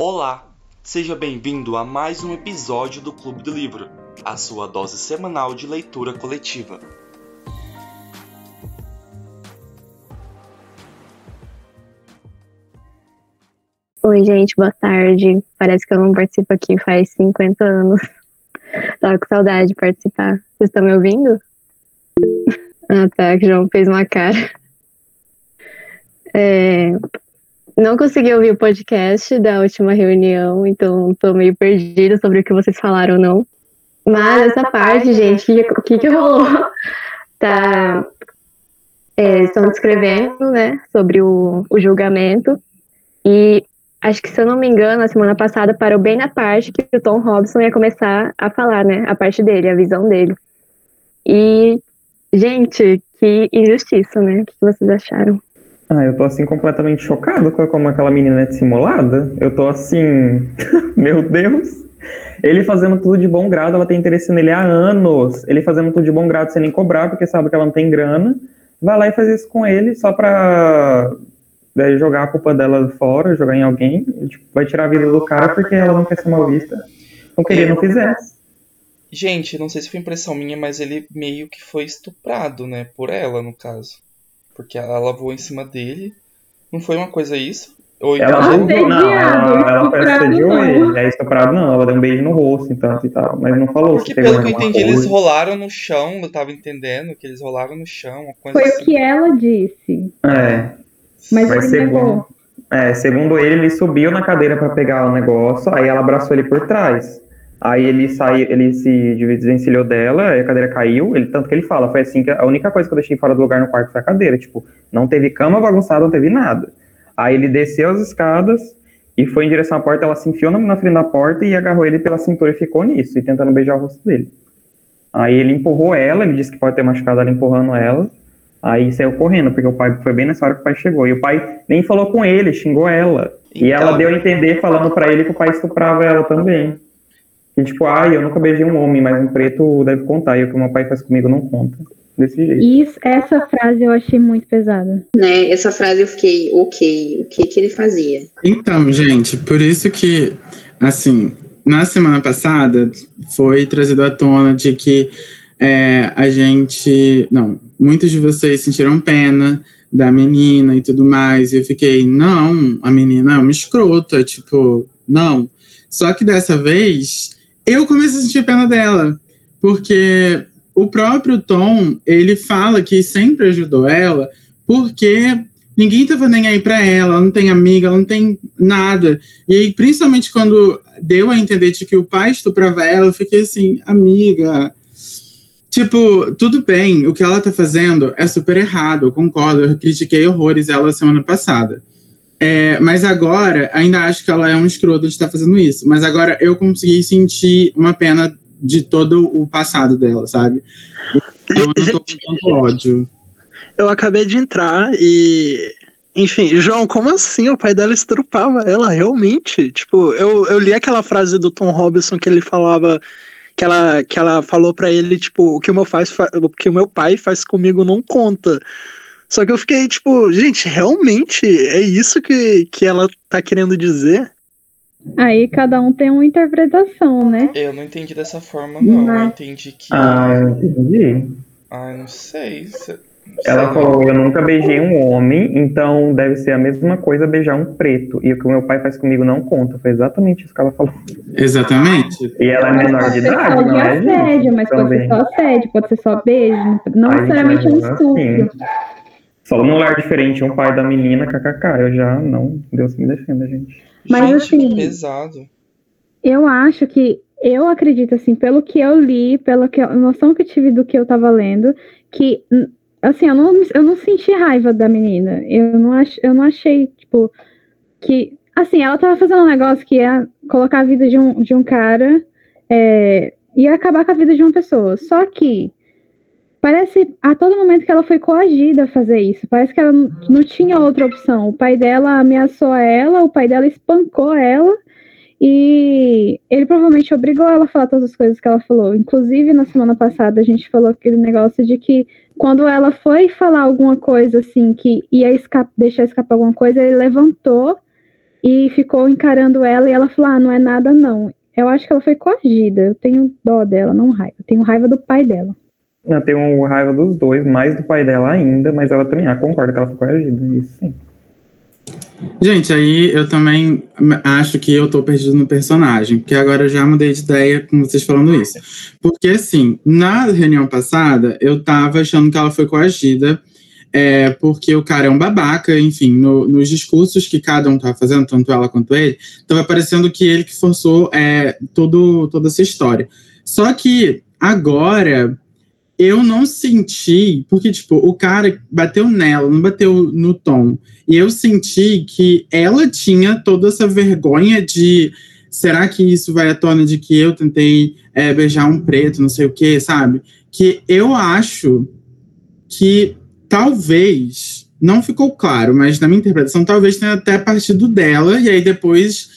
Olá, seja bem-vindo a mais um episódio do Clube do Livro, a sua dose semanal de leitura coletiva. Oi, gente, boa tarde. Parece que eu não participo aqui faz 50 anos. Tava com saudade de participar. Vocês estão me ouvindo? Ah, tá, que João fez uma cara. É, não consegui ouvir o podcast da última reunião, então tô meio perdida sobre o que vocês falaram ou não. Mas essa parte, gente, o que, que rolou? Tá. É, estão descrevendo, né, sobre o, o julgamento. E acho que, se eu não me engano, a semana passada parou bem na parte que o Tom Robson ia começar a falar, né, a parte dele, a visão dele. E, gente, que injustiça, né? O que vocês acharam? Ah, eu tô assim completamente chocado com como aquela menina é dissimulada. Eu tô assim, meu Deus. Ele fazendo tudo de bom grado, ela tem interesse nele há anos. Ele fazendo tudo de bom grado sem nem cobrar, porque sabe que ela não tem grana. Vai lá e faz isso com ele só pra daí, jogar a culpa dela fora, jogar em alguém. Tipo, vai tirar a vida do cara porque ela não quer ser mal vista. Não queria, não fizesse. Gente, não sei se foi impressão minha, mas ele meio que foi estuprado, né? Por ela, no caso. Porque ela voou em cima dele. Não foi uma coisa isso? Ou então... Ela não, não, ela, ela assediou ele. É estuprado, não. Ela deu um beijo no rosto, então, e tal. Mas não falou Porque, pelo que eu entendi, coisa. eles rolaram no chão. Eu tava entendendo que eles rolaram no chão. foi assim. o que ela disse. É. Mas, Mas segundo, é, segundo ele, ele subiu na cadeira para pegar o negócio. Aí ela abraçou ele por trás. Aí ele saiu, ele se desvencilhou dela, a cadeira caiu, ele, tanto que ele fala, foi assim que a única coisa que eu deixei fora do lugar no quarto foi a cadeira, tipo, não teve cama bagunçada, não teve nada. Aí ele desceu as escadas e foi em direção à porta, ela se enfiou na frente da porta e agarrou ele pela cintura e ficou nisso, e tentando beijar o rosto dele. Aí ele empurrou ela, ele disse que pode ter machucado ela empurrando ela, aí saiu correndo, porque o pai foi bem nessa hora que o pai chegou, e o pai nem falou com ele, xingou ela. Então, e ela deu a entender, falando para ele que o pai estuprava ela também. E tipo, ah, eu nunca beijei um homem, mas um preto deve contar, e o que o meu pai faz comigo não conta. Desse jeito. Isso, essa frase eu achei muito pesada. Né, essa frase eu fiquei, ok, o que que ele fazia? Então, gente, por isso que, assim, na semana passada foi trazido à tona de que é, a gente, não, muitos de vocês sentiram pena da menina e tudo mais, e eu fiquei, não, a menina é uma escrota, tipo, não. Só que dessa vez eu comecei a sentir pena dela, porque o próprio Tom, ele fala que sempre ajudou ela, porque ninguém tava nem aí para ela, ela não tem amiga, ela não tem nada. E aí, principalmente quando deu a entender de que o pai estuprava ela, eu fiquei assim, amiga. Tipo, tudo bem, o que ela tá fazendo é super errado, eu concordo, eu critiquei horrores ela semana passada. É, mas agora, ainda acho que ela é um escroto de estar fazendo isso. Mas agora eu consegui sentir uma pena de todo o passado dela, sabe? Eu não tô com tanto ódio. Eu acabei de entrar e. Enfim, João, como assim? O pai dela estrupava ela, realmente? Tipo, eu, eu li aquela frase do Tom Robinson que ele falava. Que ela, que ela falou para ele, tipo, o que o meu faz, o que o meu pai faz comigo não conta. Só que eu fiquei tipo, gente, realmente é isso que, que ela tá querendo dizer? Aí cada um tem uma interpretação, né? Eu não entendi dessa forma, não. não. Eu entendi que. Ah, eu entendi. Ah, não sei. Ela falou, eu nunca beijei um homem, então deve ser a mesma coisa beijar um preto. E o que o meu pai faz comigo não conta. Foi exatamente isso que ela falou. Exatamente. E ela é menor de idade, não é? Assédio, mas pode ser só assédio, pode ser só beijo. Não necessariamente um estupro. Assim. Só num lar diferente, um pai da menina, kkk. Eu já não. Deus me defenda, gente. Mas gente, assim. pesado. Eu acho que. Eu acredito, assim, pelo que eu li, pela que, noção que eu tive do que eu tava lendo, que. Assim, eu não, eu não senti raiva da menina. Eu não, ach, eu não achei, tipo. Que. Assim, ela tava fazendo um negócio que ia colocar a vida de um, de um cara. É, ia acabar com a vida de uma pessoa. Só que Parece a todo momento que ela foi coagida a fazer isso. Parece que ela não tinha outra opção. O pai dela ameaçou ela, o pai dela espancou ela e ele provavelmente obrigou ela a falar todas as coisas que ela falou. Inclusive, na semana passada, a gente falou aquele negócio de que quando ela foi falar alguma coisa assim, que ia deixar escapar alguma coisa, ele levantou e ficou encarando ela e ela falou: ah, não é nada não. Eu acho que ela foi coagida. Eu tenho dó dela, não raiva. Eu tenho raiva do pai dela. Eu tenho raiva dos dois, mais do pai dela ainda, mas ela também ah, concorda que ela foi coagida, isso sim. Gente, aí eu também acho que eu tô perdido no personagem, porque agora eu já mudei de ideia com vocês falando isso. Porque, assim, na reunião passada, eu tava achando que ela foi coagida, é, porque o cara é um babaca, enfim, no, nos discursos que cada um tava fazendo, tanto ela quanto ele, tava parecendo que ele que forçou é, todo, toda essa história. Só que agora eu não senti, porque, tipo, o cara bateu nela, não bateu no tom. E eu senti que ela tinha toda essa vergonha de. Será que isso vai à tona de que eu tentei é, beijar um preto, não sei o quê, sabe? Que eu acho que talvez, não ficou claro, mas na minha interpretação, talvez tenha até partido dela, e aí depois,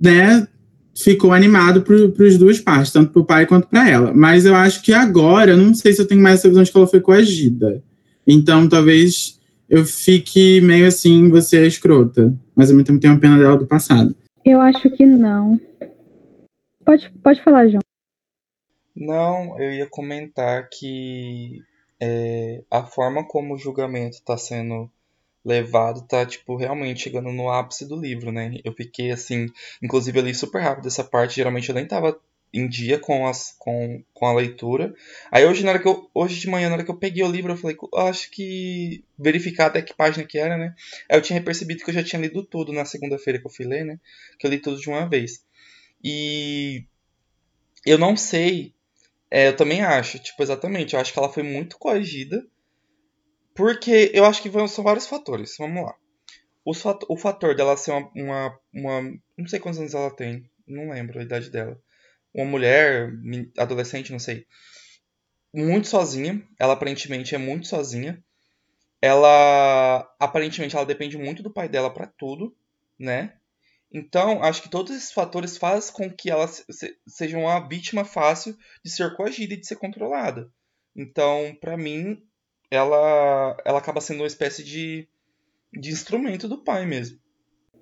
né, ficou animado para as duas partes, tanto para o pai quanto para ela. Mas eu acho que agora, eu não sei se eu tenho mais essa visão de que ela foi coagida. Então, talvez eu fique meio assim, você é escrota. Mas ao mesmo tempo tenho uma pena dela do passado. Eu acho que não. Pode, pode falar, João. Não, eu ia comentar que é, a forma como o julgamento está sendo levado tá, tipo, realmente chegando no ápice do livro, né? Eu fiquei assim, inclusive eu li super rápido essa parte, geralmente eu nem tava em dia com, as, com, com a leitura. Aí hoje, na hora que eu, hoje de manhã, na hora que eu peguei o livro, eu falei, acho que verificar até que página que era, né? Aí eu tinha percebido que eu já tinha lido tudo na segunda-feira que eu fui ler, né? Que eu li tudo de uma vez. E eu não sei, é, eu também acho, tipo, exatamente, eu acho que ela foi muito coagida porque eu acho que são vários fatores. Vamos lá. O fator dela ser uma, uma, uma, Não sei quantos anos ela tem. Não lembro a idade dela. Uma mulher, adolescente, não sei. Muito sozinha. Ela aparentemente é muito sozinha. Ela. Aparentemente ela depende muito do pai dela para tudo, né? Então, acho que todos esses fatores fazem com que ela seja uma vítima fácil de ser coagida e de ser controlada. Então, para mim, ela, ela acaba sendo uma espécie de, de instrumento do pai mesmo.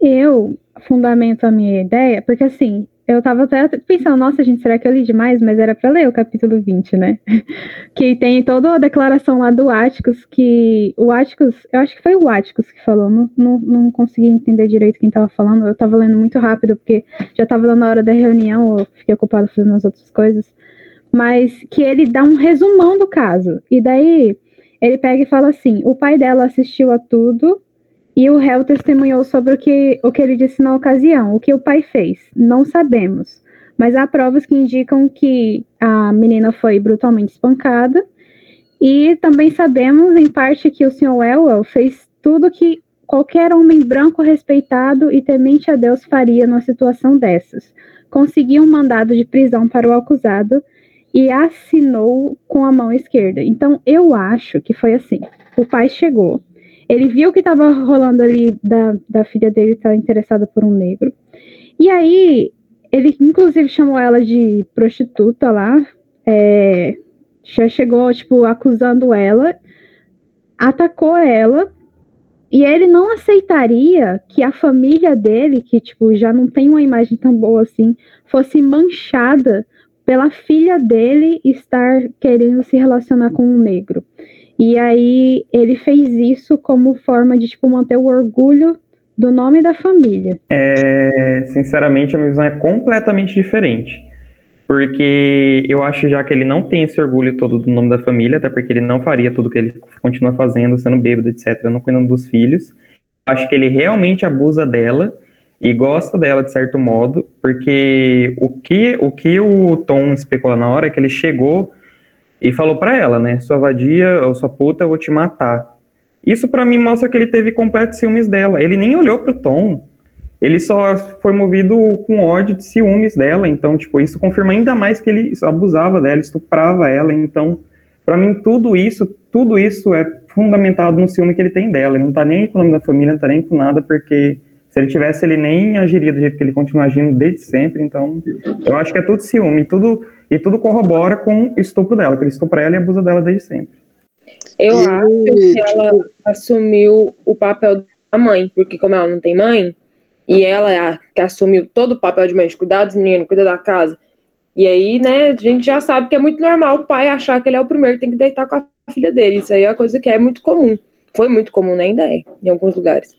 Eu fundamento a minha ideia, porque assim, eu tava até pensando, nossa, gente, será que eu li demais? Mas era para ler o capítulo 20, né? que tem toda a declaração lá do Áticos, que o Áticos, eu acho que foi o Áticos que falou, não, não, não consegui entender direito quem tava falando, eu tava lendo muito rápido, porque já tava dando a hora da reunião, eu fiquei ocupada fazendo as outras coisas, mas que ele dá um resumão do caso, e daí ele pega e fala assim: o pai dela assistiu a tudo e o réu testemunhou sobre o que, o que ele disse na ocasião. O que o pai fez? Não sabemos. Mas há provas que indicam que a menina foi brutalmente espancada. E também sabemos, em parte, que o Sr. Elwell fez tudo que qualquer homem branco respeitado e temente a Deus faria numa situação dessas. Conseguiu um mandado de prisão para o acusado e assinou com a mão esquerda. Então, eu acho que foi assim. O pai chegou, ele viu que estava rolando ali da, da filha dele estar interessada por um negro. E aí, ele inclusive chamou ela de prostituta lá. É, já chegou, tipo, acusando ela, atacou ela. E ele não aceitaria que a família dele, que, tipo, já não tem uma imagem tão boa assim, fosse manchada pela filha dele estar querendo se relacionar com um negro. E aí ele fez isso como forma de tipo manter o orgulho do nome da família. É, sinceramente, a minha visão é completamente diferente. Porque eu acho já que ele não tem esse orgulho todo do nome da família, até porque ele não faria tudo que ele continua fazendo, sendo bêbado, etc., não cuidando dos filhos. Acho que ele realmente abusa dela e gosta dela de certo modo, porque o que o, que o Tom especula na hora é que ele chegou e falou para ela, né, sua vadia ou sua puta, eu vou te matar. Isso para mim mostra que ele teve completo ciúmes dela. Ele nem olhou pro Tom. Ele só foi movido com ódio de ciúmes dela, então, tipo, isso confirma ainda mais que ele abusava dela, estuprava ela, então, para mim tudo isso, tudo isso é fundamentado no ciúme que ele tem dela. Ele não tá nem com o nome da família, não tá nem com nada, porque se ele tivesse, ele nem agiria do jeito que ele continua agindo desde sempre. Então, eu acho que é tudo ciúme. E tudo, e tudo corrobora com o estupro dela, porque ele estupra ela e abusa dela desde sempre. Eu e, acho que ela tipo, assumiu o papel da mãe, porque como ela não tem mãe, e ela é a que assumiu todo o papel de mãe, de cuidar dos meninos, cuidar da casa. E aí, né, a gente já sabe que é muito normal o pai achar que ele é o primeiro que tem que deitar com a filha dele. Isso aí é uma coisa que é muito comum. Foi muito comum, né? ainda é, em alguns lugares.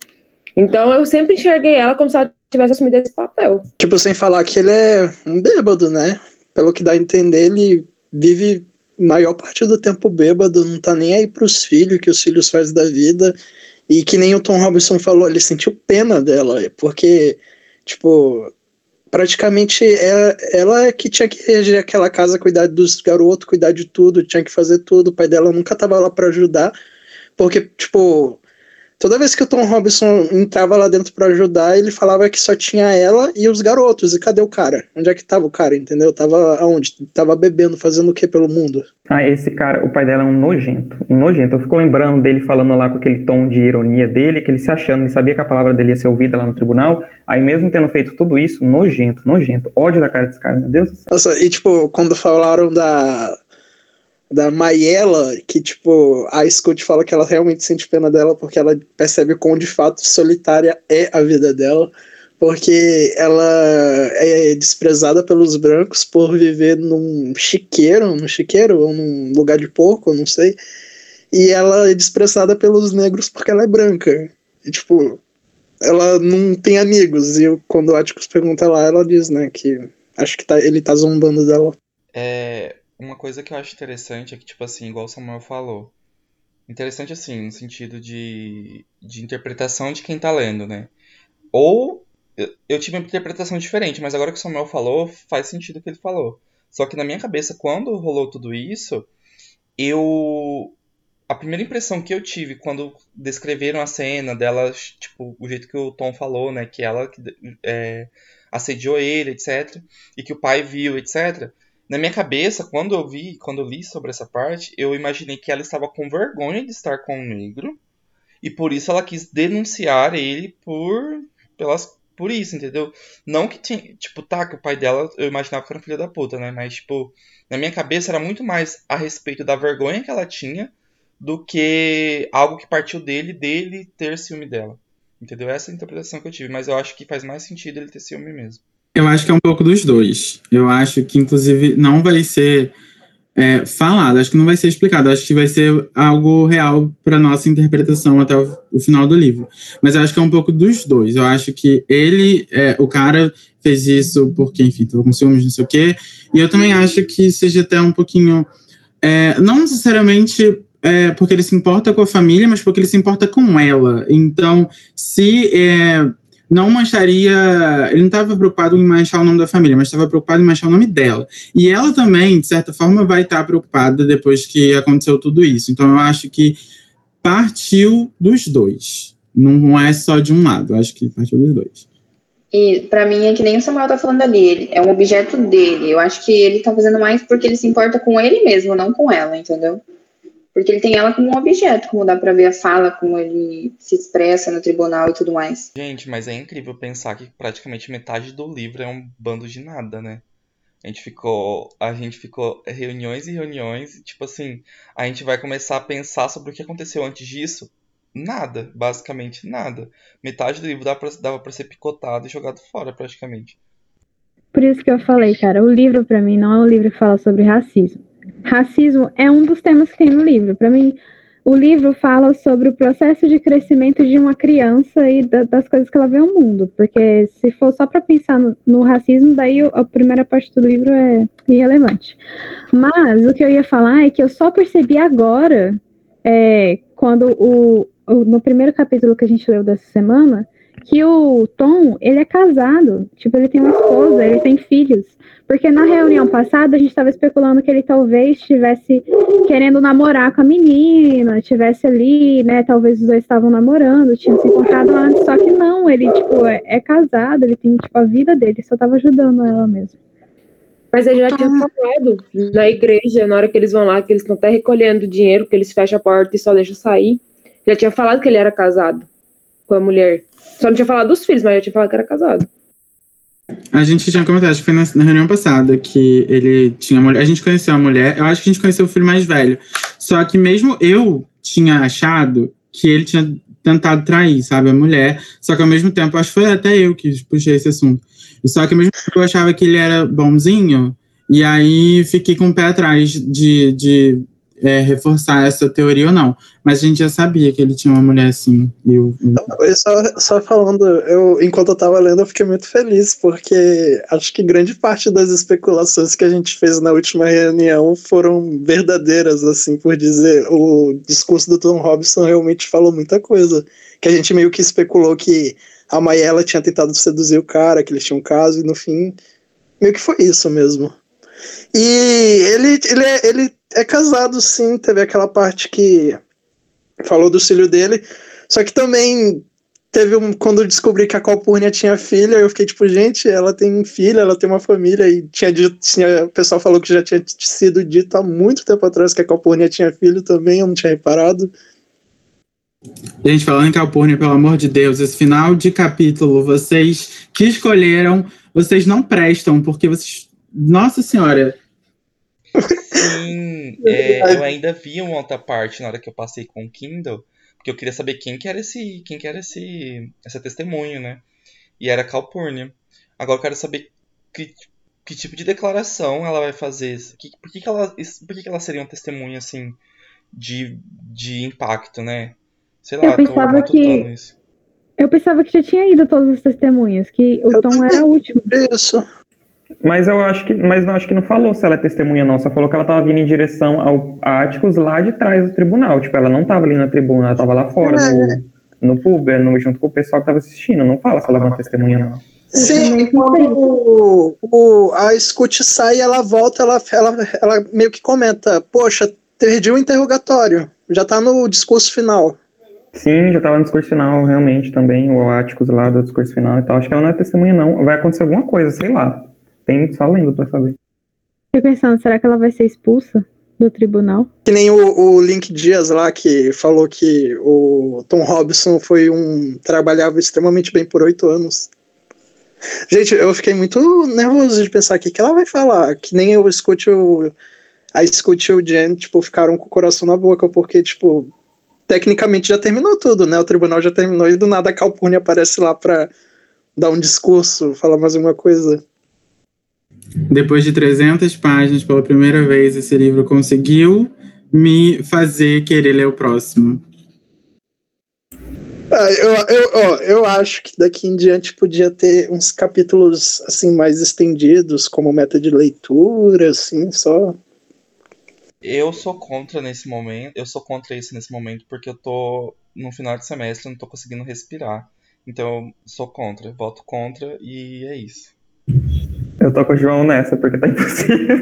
Então eu sempre enxerguei ela como se ela tivesse assumido esse papel. Tipo, sem falar que ele é um bêbado, né? Pelo que dá a entender, ele vive maior parte do tempo bêbado, não tá nem aí pros filhos, que os filhos fazem da vida. E que nem o Tom Robinson falou, ele sentiu pena dela, porque, tipo, praticamente ela, ela é que tinha que reger aquela casa, cuidar dos garotos, cuidar de tudo, tinha que fazer tudo. O pai dela nunca tava lá para ajudar, porque, tipo, toda vez que o Tom Robinson entrava lá dentro para ajudar, ele falava que só tinha ela e os garotos. E cadê o cara? Onde é que tava o cara, entendeu? Tava aonde? Tava bebendo, fazendo o que pelo mundo? Ah, esse cara, o pai dela é um nojento. Um nojento. Eu fico lembrando dele falando lá com aquele tom de ironia dele, que ele se achando, ele sabia que a palavra dele ia ser ouvida lá no tribunal. Aí mesmo tendo feito tudo isso, nojento, nojento. Ódio da cara desse cara, meu Deus do céu. Nossa, e tipo, quando falaram da da Maiela, que, tipo, a Scott fala que ela realmente sente pena dela porque ela percebe quão de fato solitária é a vida dela, porque ela é desprezada pelos brancos por viver num chiqueiro, num chiqueiro ou num lugar de porco, não sei, e ela é desprezada pelos negros porque ela é branca. E, tipo, ela não tem amigos, e quando o Atticus pergunta lá, ela diz, né, que acho que tá, ele tá zombando dela. É, uma coisa que eu acho interessante é que, tipo assim, igual o Samuel falou. Interessante, assim, no sentido de, de interpretação de quem tá lendo, né? Ou eu, tive uma interpretação diferente, mas agora que o Samuel falou, faz sentido o que ele falou. Só que na minha cabeça, quando rolou tudo isso, eu. A primeira impressão que eu tive quando descreveram a cena dela, tipo, o jeito que o Tom falou, né? Que ela é, assediou ele, etc. E que o pai viu, etc na minha cabeça, quando eu vi, quando eu li sobre essa parte, eu imaginei que ela estava com vergonha de estar com um negro e por isso ela quis denunciar ele por pelas por isso, entendeu? Não que tinha, tipo, tá, que o pai dela, eu imaginava que era um filho da puta, né? Mas tipo, na minha cabeça era muito mais a respeito da vergonha que ela tinha do que algo que partiu dele, dele ter ciúme dela. Entendeu? Essa é a interpretação que eu tive, mas eu acho que faz mais sentido ele ter ciúme mesmo. Eu acho que é um pouco dos dois. Eu acho que, inclusive, não vai ser é, falado, acho que não vai ser explicado, acho que vai ser algo real para nossa interpretação até o, o, final do livro. Mas eu acho que é um pouco dos dois. Eu acho que ele, é, o cara, fez isso porque, enfim, estava com ciúmes, não sei o quê. E eu também acho que seja até um pouquinho. É, não necessariamente é, porque ele se importa com a família, mas porque ele se importa com ela. Então, se é, não mancharia. Ele não estava preocupado em manchar o nome da família, mas estava preocupado em manchar o nome dela. E ela também, de certa forma, vai estar preocupada depois que aconteceu tudo isso. Então eu acho que partiu dos dois. Não é só de um lado, eu acho que partiu dos dois. E para mim é que nem o Samuel tá falando ali, ele, é um objeto dele. Eu acho que ele tá fazendo mais porque ele se importa com ele mesmo, não com ela, entendeu? Porque ele tem ela como um objeto, como dá pra ver a fala, como ele se expressa no tribunal e tudo mais. Gente, mas é incrível pensar que praticamente metade do livro é um bando de nada, né? A gente ficou, a gente ficou reuniões e reuniões, e, tipo assim, a gente vai começar a pensar sobre o que aconteceu antes disso. Nada, basicamente nada. Metade do livro dava pra, dava pra ser picotado e jogado fora, praticamente. Por isso que eu falei, cara, o livro para mim não é um livro que fala sobre racismo racismo é um dos temas que tem no livro. Para mim, o livro fala sobre o processo de crescimento de uma criança e da, das coisas que ela vê ao mundo. Porque se for só para pensar no, no, racismo, daí a primeira parte do livro é irrelevante. Mas o que eu ia falar é que eu só percebi agora, é, quando o, o, no primeiro capítulo que a gente leu dessa semana, que o Tom, ele é casado. Tipo, ele tem uma esposa, ele tem filhos. Porque na reunião passada a gente estava especulando que ele talvez estivesse querendo namorar com a menina, estivesse ali, né? Talvez os dois estavam namorando, tinham se encontrado antes, só que não, ele, tipo, é, é casado, ele tem, tipo, a vida dele, só estava ajudando ela mesmo. Mas ele já tinha falado na igreja, na hora que eles vão lá, que eles estão até recolhendo dinheiro, que eles fecham a porta e só deixam sair. Já tinha falado que ele era casado com a mulher. Só não tinha falado dos filhos, mas já tinha falado que era casado. A gente tinha comentado, acho que foi na, na, reunião passada, que ele tinha mulher. A gente conheceu a mulher, eu acho que a gente conheceu o filho mais velho. Só que mesmo eu tinha achado que ele tinha tentado trair, sabe, a mulher. Só que ao mesmo tempo, acho que foi até eu que puxei esse assunto. Só que ao mesmo tempo eu achava que ele era bonzinho, e aí fiquei com o pé atrás de, de é, reforçar essa teoria ou não. Mas a gente já sabia que ele tinha uma mulher assim. Eu só, só falando, eu, enquanto eu tava lendo, eu fiquei muito feliz, porque acho que grande parte das especulações que a gente fez na última reunião foram verdadeiras, assim, por dizer. O discurso do Tom Robson realmente falou muita coisa. Que a gente meio que especulou que a Mayela tinha tentado seduzir o cara, que eles tinham um caso, e no fim, meio que foi isso mesmo. E ele, ele, é, ele é casado, sim. Teve aquela parte que falou do filho dele. Só que também teve um. Quando eu descobri que a Calpurnia tinha filha, eu fiquei tipo, gente, ela tem filha, ela tem uma família. E tinha dito, tinha, o pessoal falou que já tinha sido dito há muito tempo atrás que a Calpurnia tinha filho também, eu não tinha reparado. Gente, falando em Calpurnia, pelo amor de Deus, esse final de capítulo, vocês que escolheram, vocês não prestam, porque vocês. Nossa Senhora, Sim, é, eu ainda vi uma outra parte na hora que eu passei com o Kindle, porque eu queria saber quem que era esse, quem que era esse, essa testemunho, né? E era Calpurnia. Agora eu quero saber que, que tipo de declaração ela vai fazer. Que, por que, que, ela, por que, que ela seria uma testemunha assim de, de impacto, né? Sei lá, eu pensava que isso. Eu pensava que já tinha ido todas as testemunhas, que o eu Tom era o último. Isso. Mas eu acho que, mas não acho que não falou se ela é testemunha não, só falou que ela estava vindo em direção ao Áticos lá de trás do tribunal, tipo, ela não estava ali na tribuna, ela estava lá fora, é. no, no pub, no, junto com o pessoal que estava assistindo, não fala se ela é uma testemunha não. Sim, quando o, o, a Scoot sai, ela volta, ela, ela, ela meio que comenta, poxa, perdi o interrogatório, já tá no discurso final. Sim, já tava no discurso final, realmente, também, o Áticos lá do discurso final e tal. Acho que ela não é testemunha, não. Vai acontecer alguma coisa, sei lá. Tem só lendo pra saber. Fiquei pensando, será que ela vai ser expulsa do tribunal? Que nem o, o Link Dias lá, que falou que o Tom Robson foi um. trabalhava extremamente bem por oito anos. Gente, eu fiquei muito nervoso de pensar o que, que ela vai falar. Que nem eu escute o. A escute o Jen, tipo, ficaram com o coração na boca, porque, tipo, tecnicamente já terminou tudo, né? O tribunal já terminou e do nada a Calpurnia aparece lá pra dar um discurso, falar mais alguma coisa. Depois de 300 páginas, pela primeira vez, esse livro conseguiu me fazer querer ler o próximo. Ah, eu, eu, ó, eu acho que daqui em diante podia ter uns capítulos assim mais estendidos, como meta de leitura, assim, só. Eu sou contra nesse momento. Eu sou contra isso nesse momento porque eu tô no final de semestre, não tô conseguindo respirar. Então eu sou contra, voto contra e é isso. Eu tô com o João nessa, porque tá impossível.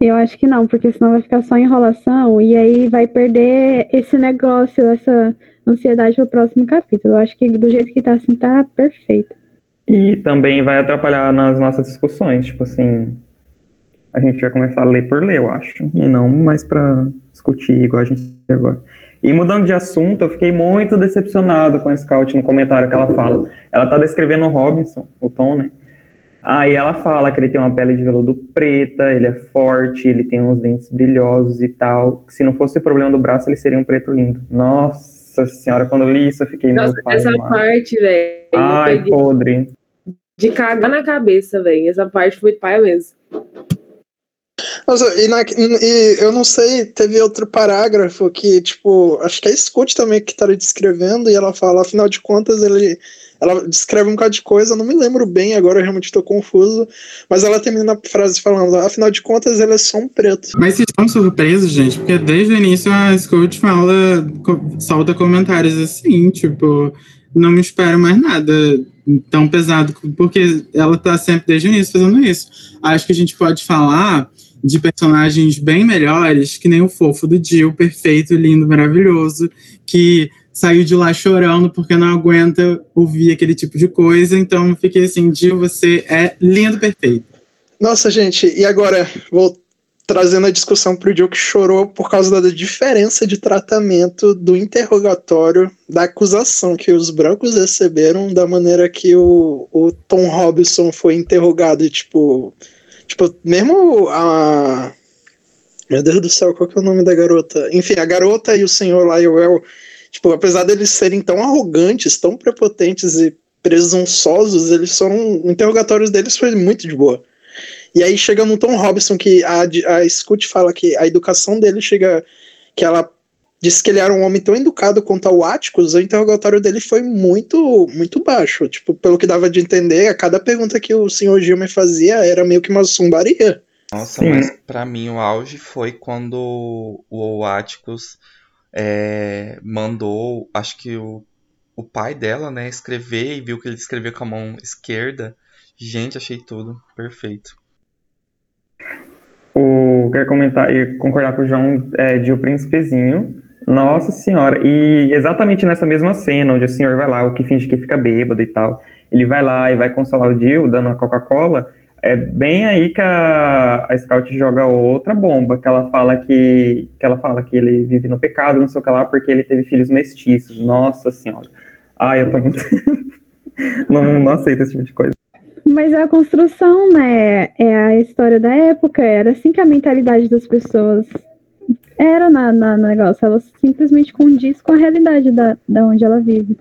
Eu acho que não, porque senão vai ficar só enrolação e aí vai perder esse negócio, essa ansiedade pro próximo capítulo. Eu acho que do jeito que tá assim, tá perfeito. E também vai atrapalhar nas nossas discussões, tipo assim, a gente vai começar a ler por ler, eu acho, e não mais para discutir igual a gente agora. E mudando de assunto, eu fiquei muito decepcionado com a Scout no comentário que ela fala. Ela tá descrevendo o Robinson, o Tom, né? Aí ela fala que ele tem uma pele de veludo preta, ele é forte, ele tem uns dentes brilhosos e tal. Se não fosse o problema do braço, ele seria um preto lindo. Nossa senhora, quando eu li isso, eu fiquei Nossa, meu pai. essa parte, velho. Ai, podre. De cagar na cabeça, velho. Essa parte foi pai mesmo. E, na, e, eu não sei, teve outro parágrafo que, tipo, acho que é Scott também que tá descrevendo, e ela fala, afinal de contas, ele. Ela descreve um bocado de coisa, não me lembro bem, agora eu realmente tô confuso, mas ela termina a frase falando, afinal de contas, ele é só um preto. Mas vocês estão surpresos, gente, porque desde o início a Scott fala, solta comentários assim, tipo, não me espero mais nada tão pesado, porque ela tá sempre desde o início fazendo isso. Acho que a gente pode falar de personagens bem melhores, que nem o fofo do Jill, perfeito, lindo, maravilhoso, que saiu de lá chorando porque não aguenta ouvir aquele tipo de coisa. Então fiquei assim, Jill, você é lindo, perfeito. Nossa, gente, e agora vou trazendo a discussão para o Jill que chorou por causa da diferença de tratamento do interrogatório da acusação que os brancos receberam da maneira que o, o Tom Robinson foi interrogado, tipo, Tipo, mesmo a. Meu Deus do céu, qual que é o nome da garota? Enfim, a garota e o senhor Lionel, tipo, apesar deles serem tão arrogantes, tão prepotentes e presunçosos, eles. O interrogatórios deles foi muito de boa. E aí chega no Tom Robinson que a, a Scoot fala que a educação dele chega. que ela disse que ele era um homem tão educado quanto o Atticus, o interrogatório dele foi muito muito baixo. Tipo, pelo que dava de entender, a cada pergunta que o senhor Gilmer fazia era meio que uma zombaria. Nossa, Sim. mas pra mim o auge foi quando o Atticus é, mandou, acho que o, o pai dela, né, escrever e viu que ele escrevia com a mão esquerda. Gente, achei tudo perfeito. O, quero comentar e concordar com o João é, de O Príncipezinho. Nossa senhora, e exatamente nessa mesma cena, onde o senhor vai lá, o que finge que fica bêbado e tal, ele vai lá e vai consolar o Jill, dando a Coca-Cola, é bem aí que a, a Scout joga outra bomba, que ela fala que, que ela fala que ele vive no pecado, não sei o que lá, porque ele teve filhos mestiços. Nossa senhora. Ai, eu tô muito. não, não aceito esse tipo de coisa. Mas é a construção, né? É a história da época, era assim que a mentalidade das pessoas era na, na negócio. Ela simplesmente condiz com a realidade da, da onde ela vive.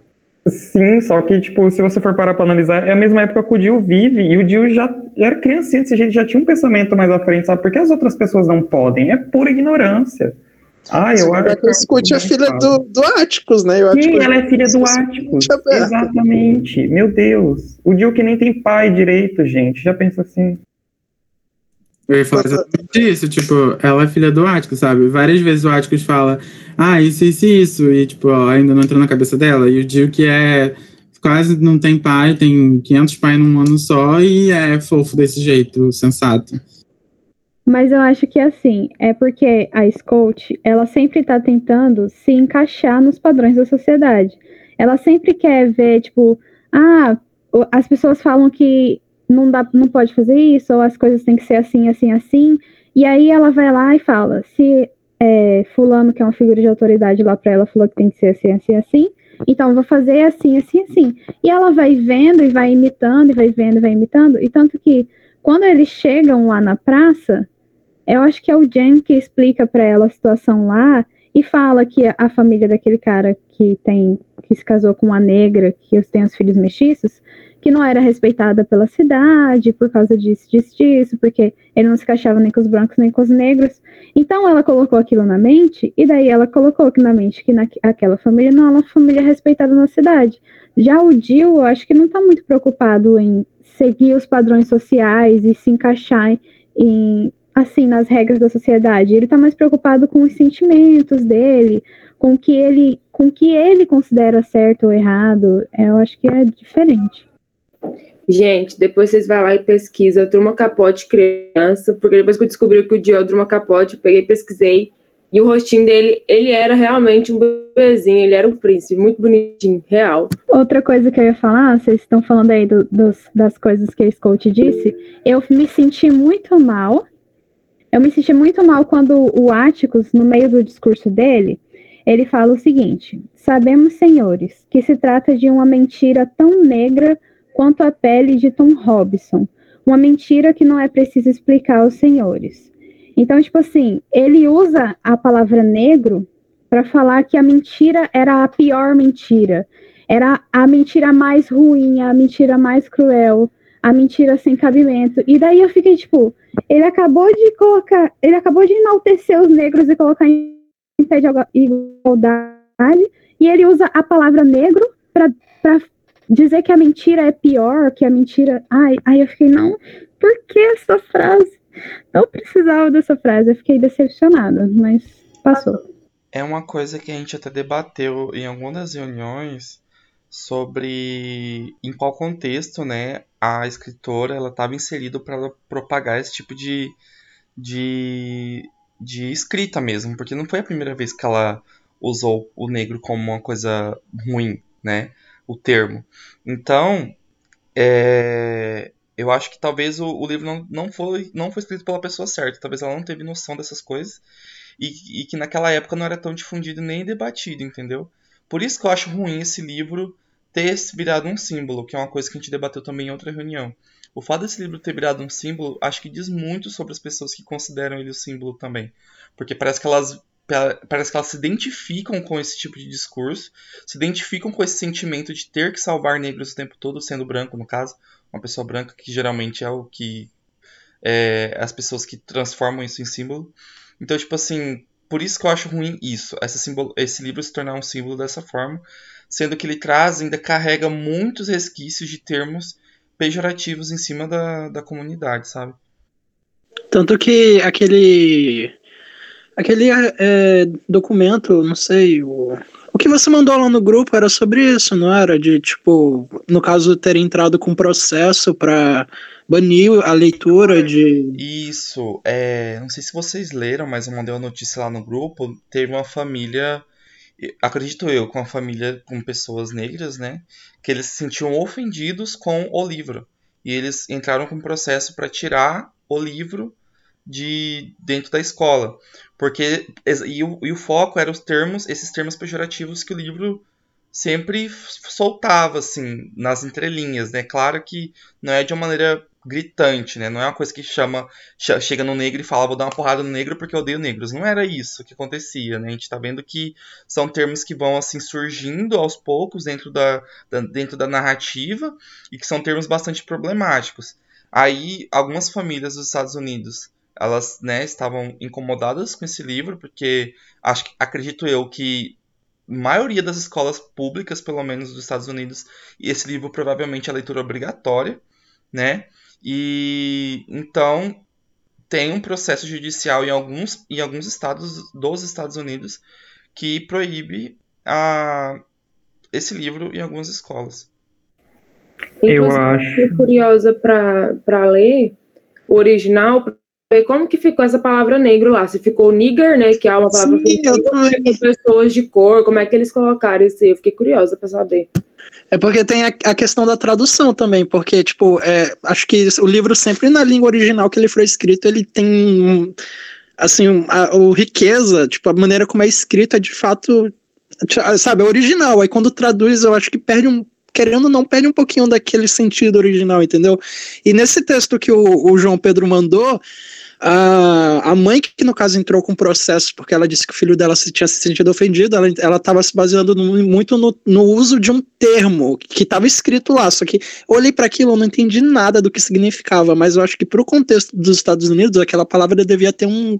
Sim, só que, tipo, se você for parar pra analisar, é a mesma época que o Dio vive, e o Dio já era criancinha desse jeito, já tinha um pensamento mais à frente, sabe? Por que as outras pessoas não podem? É pura ignorância. Ah, eu acho que. Escute a filha do, do Áticos, né? Eu Sim, ela é filha do Áticos. Exatamente. Meu Deus. O Dio que nem tem pai direito, gente. Já pensa assim. Eu ia falar exatamente isso, tipo, ela é filha do Atticus, sabe? Várias vezes o Atticus fala, ah, isso, isso, isso, e, tipo, ó, ainda não entrou na cabeça dela. E o Dio que é quase não tem pai, tem 500 pais num ano só e é fofo desse jeito, sensato. Mas eu acho que assim, é porque a Scout, ela sempre tá tentando se encaixar nos padrões da sociedade. Ela sempre quer ver, tipo, ah, as pessoas falam que não dá, não pode fazer isso, ou as coisas têm que ser assim, assim, assim. E aí ela vai lá e fala, se é, fulano, que é uma figura de autoridade lá para ela, falou que tem que ser assim, assim, assim, então vou fazer assim, assim, assim. E ela vai vendo e vai imitando, e vai vendo e vai imitando, e tanto que quando eles chegam lá na praça, eu acho que é o Jen que explica para ela a situação lá e fala que a família daquele cara que tem que se casou com uma negra, que tem os filhos mestiços, que não era respeitada pela cidade por causa disso, disso, disso, porque ele não se encaixava nem com os brancos nem com os negros. Então ela colocou aquilo na mente, e daí ela colocou na mente que naquela família não é uma família respeitada na cidade. Já o Jill, eu acho que não está muito preocupado em seguir os padrões sociais e se encaixar em, assim, nas regras da sociedade. Ele está mais preocupado com os sentimentos dele, com o que ele, com que ele considera certo ou errado. Eu acho que é diferente. Gente, depois vocês vão lá e pesquisa Druma Capote criança, porque depois que eu descobri que o Dio é Druma Capote, eu peguei pesquisei. E o rostinho dele, ele era realmente um bebezinho, ele era um príncipe, muito bonitinho, real. Outra coisa que eu ia falar, vocês estão falando aí do, dos, das coisas que a Scout disse, eu me senti muito mal. Eu me senti muito mal quando o Áticos, no meio do discurso dele, ele fala o seguinte: Sabemos, senhores, que se trata de uma mentira tão negra quanto à pele de Tom Robson. Uma mentira que não é preciso explicar aos senhores. Então, tipo assim, ele usa a palavra negro para falar que a mentira era a pior mentira. Era a mentira mais ruim, a mentira mais cruel, a mentira sem cabimento. E daí eu fiquei tipo, ele acabou de colocar, ele acabou de enaltecer os negros e colocar em pé de igualdade, e ele usa a palavra negro para dizer que a mentira é pior, que a mentira. Ai, ai, eu fiquei, não, por que essa frase? Não precisava dessa frase, eu fiquei decepcionada, mas passou. É uma coisa que a gente até debateu em algumas reuniões sobre em qual contexto, né, a escritora ela estava inserida para propagar esse tipo de, de de escrita mesmo, porque não foi a primeira vez que ela usou o negro como uma coisa ruim, né? O termo. Então, é, eu acho que talvez o, o, livro não, não, foi, não foi escrito pela pessoa certa. Talvez ela não teve noção dessas coisas. E, e, que naquela época não era tão difundido nem debatido, entendeu? Por isso que eu acho ruim esse livro ter virado um símbolo, que é uma coisa que a gente debateu também em outra reunião. O fato desse livro ter virado um símbolo, acho que diz muito sobre as pessoas que consideram ele o símbolo também. Porque parece que elas parece que elas se identificam com esse tipo de discurso, se identificam com esse sentimento de ter que salvar negros o tempo todo, sendo branco, no caso, uma pessoa branca, que geralmente é o que. É, as pessoas que transformam isso em símbolo. Então, tipo assim, por isso que eu acho ruim isso, símbolo, esse livro se tornar um símbolo dessa forma, sendo que ele traz, ainda carrega muitos resquícios de termos pejorativos em cima da, da comunidade, sabe? Tanto que aquele. Aquele é, documento, não sei, o, o que você mandou lá no grupo era sobre isso, não era? De, tipo, no caso, ter entrado com processo para banir a leitura de. Isso, é, não sei se vocês leram, mas eu mandei uma notícia lá no grupo. Teve uma família acredito eu, com a família, com pessoas negras, né, que eles se sentiam ofendidos com o livro. E eles entraram com um processo para tirar o livro de dentro da escola. Porque e o, e o foco eram os termos, esses termos pejorativos que o livro sempre soltava assim nas entrelinhas, né? Claro que não é de uma maneira gritante, né? Não é uma coisa que chama, chega no negro e fala, vou dar uma porrada no negro porque eu odeio negros. Não era isso que acontecia, né? A gente está vendo que são termos que vão assim surgindo aos poucos dentro da, da, dentro da narrativa e que são termos bastante problemáticos. Aí algumas famílias dos Estados Unidos elas né, estavam incomodadas com esse livro porque acho acredito eu que maioria das escolas públicas, pelo menos dos Estados Unidos, esse livro provavelmente é leitura obrigatória, né? E então tem um processo judicial em alguns, em alguns estados dos Estados Unidos que proíbe a, esse livro em algumas escolas. Eu acho. Eu curiosa para ler o original, ver como que ficou essa palavra negro lá. Se ficou nigger, né? Que é uma palavra Sim, com pessoas de cor, como é que eles colocaram isso? Eu fiquei curiosa para saber. É porque tem a, a, questão da tradução também, porque, tipo, é, acho que o livro sempre na língua original que ele foi escrito, ele tem, assim, a, a riqueza, tipo, a maneira como é escrito é de fato, sabe, é original. Aí quando traduz, eu acho que perde um, querendo ou não, perde um pouquinho daquele sentido original, entendeu? E nesse texto que o, o João Pedro mandou, a, a mãe, que no caso entrou com processo porque ela disse que o filho dela se tinha se sentido ofendido, ela estava se baseando no, muito no, no, uso de um termo que estava escrito lá. Só que olhei para aquilo, não entendi nada do que significava, mas eu acho que para o contexto dos Estados Unidos, aquela palavra devia ter um,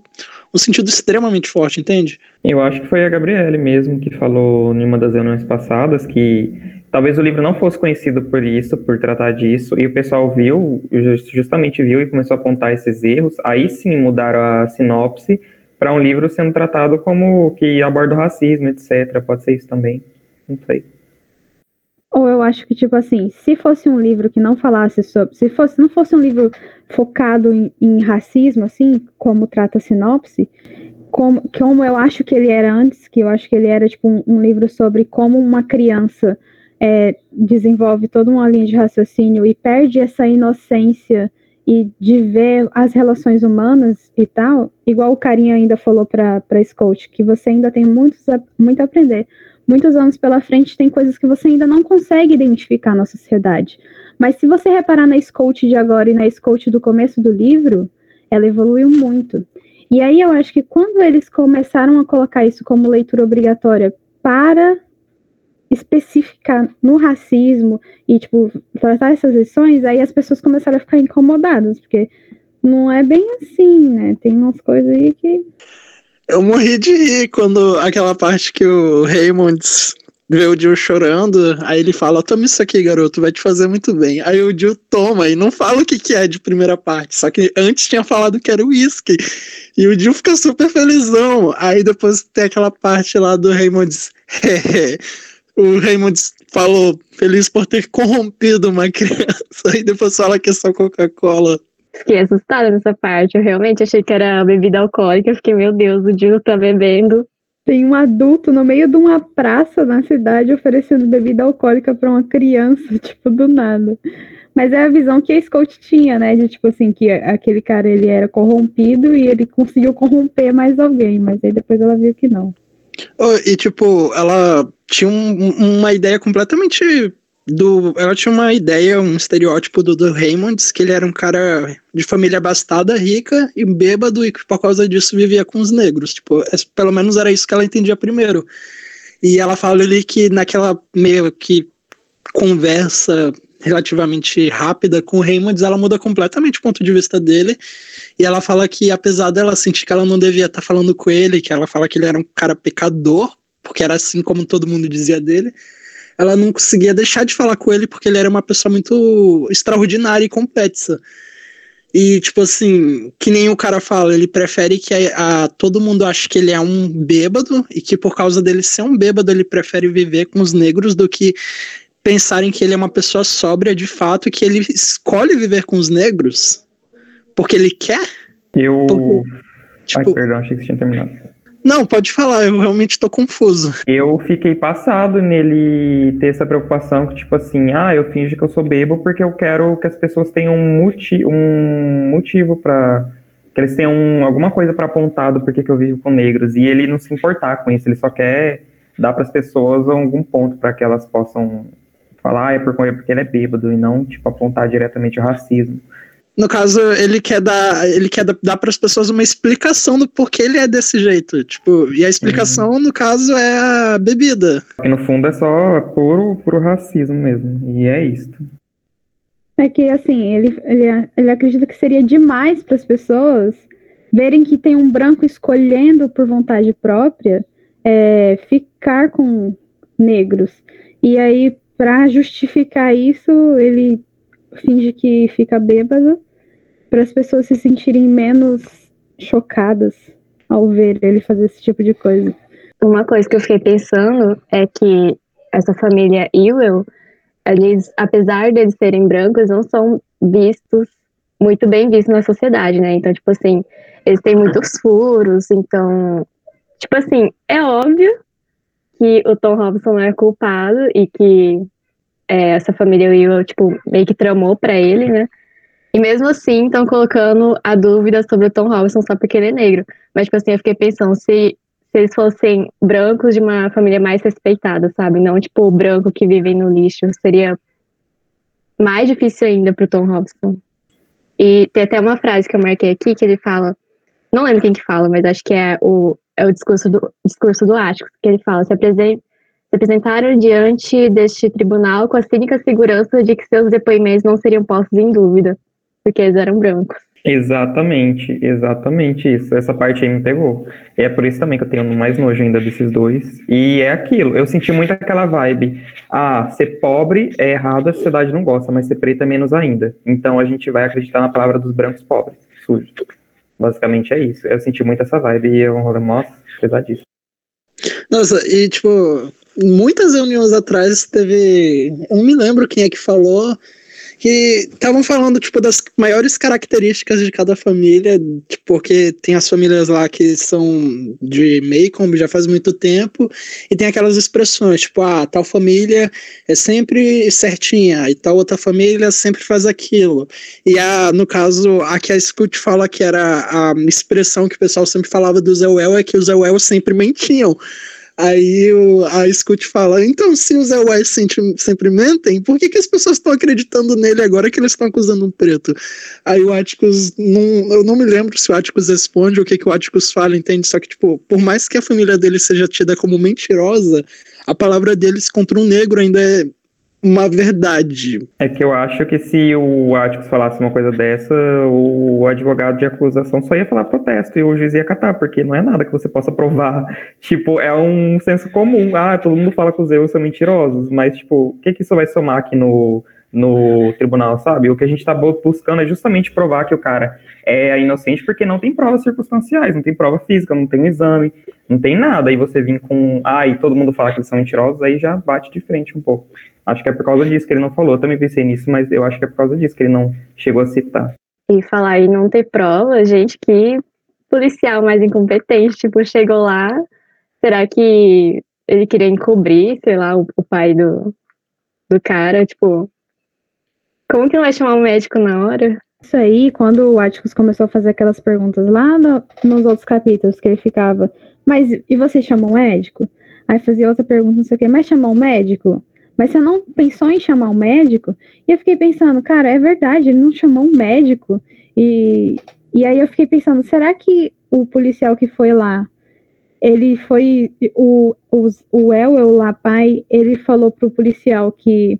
um sentido extremamente forte, entende? Eu acho que foi a Gabriele mesmo que falou em uma das reuniões passadas que talvez o livro não fosse conhecido por isso, por tratar disso, e o pessoal viu, justamente viu e começou a apontar esses erros, aí sim mudaram a sinopse para um livro sendo tratado como que aborda o racismo, etc. Pode ser isso também, não sei. Ou eu acho que, tipo assim, se fosse um livro que não falasse sobre. Se fosse, não fosse um livro focado em, em racismo, assim, como trata a sinopse, como, como eu acho que ele era antes, que eu acho que ele era, tipo, um, um livro sobre como uma criança é, desenvolve toda uma linha de raciocínio e perde essa inocência e de ver as relações humanas e tal, igual o carinha ainda falou para Scott, que você ainda tem muitos muito a aprender. Muitos anos pela frente tem coisas que você ainda não consegue identificar na sociedade. Mas se você reparar na Scott de agora e na Scott do começo do livro, ela evoluiu muito. E aí eu acho que quando eles começaram a colocar isso como leitura obrigatória para especificar no racismo e, tipo, tratar essas lições, aí as pessoas começaram a ficar incomodadas, porque não é bem assim, né? Tem umas coisas aí que. Eu morri de rir quando aquela parte que o Raymond vê o Jill chorando, aí ele fala, toma isso aqui, garoto, vai te fazer muito bem. Aí o Jill toma e não fala o que, que é de primeira parte, só que antes tinha falado que era uísque. E o Jill fica super felizão. Aí depois tem aquela parte lá do Raymond o Raymond falou feliz por ter corrompido uma criança e depois fala que é só Coca-Cola. Fiquei assustada nessa parte. Eu realmente achei que era bebida alcoólica. Fiquei, meu Deus, o Dino tá bebendo. Tem um adulto no meio de uma praça na cidade oferecendo bebida alcoólica para uma criança, tipo, do nada. Mas é a visão que a Scott tinha, né? De tipo assim, que aquele cara ele era corrompido e ele conseguiu corromper mais alguém, mas aí depois ela viu que não. Oh, e tipo, ela tinha um, uma ideia completamente do. Ela tinha uma ideia, um estereótipo do, do Raymonds, que ele era um cara de família abastada, rica e bêbado, e que por causa disso vivia com os negros. Tipo, é, pelo menos era isso que ela entendia primeiro. E ela fala ali que naquela meio que conversa relativamente rápida com o Raymonds, ela muda completamente o ponto de vista dele. E ela fala que, apesar dela sentir que ela não devia estar falando com ele, que ela fala que ele era um cara pecador, porque era assim como todo mundo dizia dele, ela não conseguia deixar de falar com ele porque ele era uma pessoa muito extraordinária e complexa. E, tipo assim, que nem o cara fala, ele prefere que a, a, todo mundo ache que ele é um bêbado e que por causa dele ser um bêbado, ele prefere viver com os negros do que pensarem que ele é uma pessoa sóbria de fato e que ele escolhe viver com os negros porque ele quer. Eu. Porque, tipo, Ai, perdão, achei que você tinha terminado. Não, pode falar, eu realmente tô confuso. Eu fiquei passado nele ter essa preocupação que, tipo assim, ah, eu finjo que eu sou bebo porque eu quero que as pessoas tenham um, um motivo para que eles tenham alguma coisa para apontar do porquê que eu vivo com negros. E ele não se importar com isso, ele só quer dar para as pessoas algum ponto para que elas possam falar, ah, é porque ele é bêbado, e não, tipo, apontar diretamente o racismo. No caso, ele quer dar, ele quer dar para as pessoas uma explicação do porquê ele é desse jeito, tipo, e a explicação uhum. no caso é a bebida. E no fundo é só puro, puro racismo mesmo, e é isso. É que assim, ele, ele, ele acredita que seria demais para as pessoas verem que tem um branco escolhendo por vontade própria é, ficar com negros. E aí, para justificar isso, ele finge que fica bêbado para as pessoas se sentirem menos chocadas ao ver ele fazer esse tipo de coisa. Uma coisa que eu fiquei pensando é que essa família Ewell, eles, apesar de eles serem brancos, não são vistos muito bem vistos na sociedade, né? Então, tipo assim, eles têm muitos furos, então, tipo assim, é óbvio que o Tom Robson é culpado e que é, essa família Ewell, tipo, meio que tramou para ele, né? E mesmo assim, estão colocando a dúvida sobre o Tom Robinson só porque ele é negro. Mas, tipo assim, eu fiquei pensando se, se eles fossem brancos de uma família mais respeitada, sabe? Não, tipo, branco que vive no lixo. Seria mais difícil ainda pro Tom Robinson. E tem até uma frase que eu marquei aqui que ele fala. Não lembro quem que fala, mas acho que é o, é o discurso do, discurso do Ático, que ele fala: se, se apresentaram diante deste tribunal com a cínica segurança de que seus depoimentos não seriam postos em dúvida porque eles eram brancos. Exatamente, exatamente isso. Essa parte aí me pegou. E é por isso também que eu tenho mais nojo ainda desses dois. E é aquilo, eu senti muito aquela vibe. Ah, ser pobre é errado, a sociedade não gosta, mas ser preto é menos ainda. Então a gente vai acreditar na palavra dos brancos pobres, sujo. Basicamente é isso. Eu senti muito essa vibe e eu falei, nossa, pesadíssimo. Nossa, e tipo, muitas reuniões atrás teve. Eu não me lembro quem é que falou que estavam falando, tipo, das maiores características de cada família, tipo, porque tem as famílias lá que são de Macomb já faz muito tempo, e tem aquelas expressões, tipo, ah, tal família é sempre certinha, e tal outra família sempre faz aquilo. E a, no caso, a que a Scoot fala que era a expressão que o pessoal sempre falava do Zé Well é que os Zé Well sempre mentiam. Aí o, a Scoot fala: então, se o Zé Wise sempre, sempre mentem, por que, que as pessoas estão acreditando nele agora que eles estão acusando um preto? Aí o Atticus, não, eu não me lembro se o Atticus responde ou o que, que o Atticus fala, entende? Só que, tipo, por mais que a família dele seja tida como mentirosa, a palavra deles contra um negro ainda é uma verdade. É que eu acho que se o Atticus falasse uma coisa dessa, o advogado de acusação só ia falar protesto e o juiz ia catar, porque não é nada que você possa provar. Tipo, é um senso comum. Ah, todo mundo fala que os erros são mentirosos, mas, tipo, o que, que isso vai somar aqui no, no tribunal, sabe? O que a gente está buscando é justamente provar que o cara é inocente porque não tem provas circunstanciais, não tem prova física, não tem um exame, não tem nada. Aí você vir com, ah, e todo mundo fala que eles são mentirosos, aí já bate de frente um pouco. Acho que é por causa disso que ele não falou. Eu também pensei nisso, mas eu acho que é por causa disso que ele não chegou a citar. E falar e não ter prova, gente, que policial mais incompetente, tipo, chegou lá, será que ele queria encobrir, sei lá, o, o pai do, do cara, tipo, como que não vai chamar um médico na hora? Isso aí, quando o Atticus começou a fazer aquelas perguntas lá no, nos outros capítulos, que ele ficava, mas e você chamou um médico? Aí fazia outra pergunta, não sei o quê, mas chamou um médico? Mas você não pensou em chamar um médico? E eu fiquei pensando, cara, é verdade, ele não chamou um médico. E, e aí eu fiquei pensando, será que o policial que foi lá, ele foi, o, o, o Elwell lá, pai, ele falou pro policial que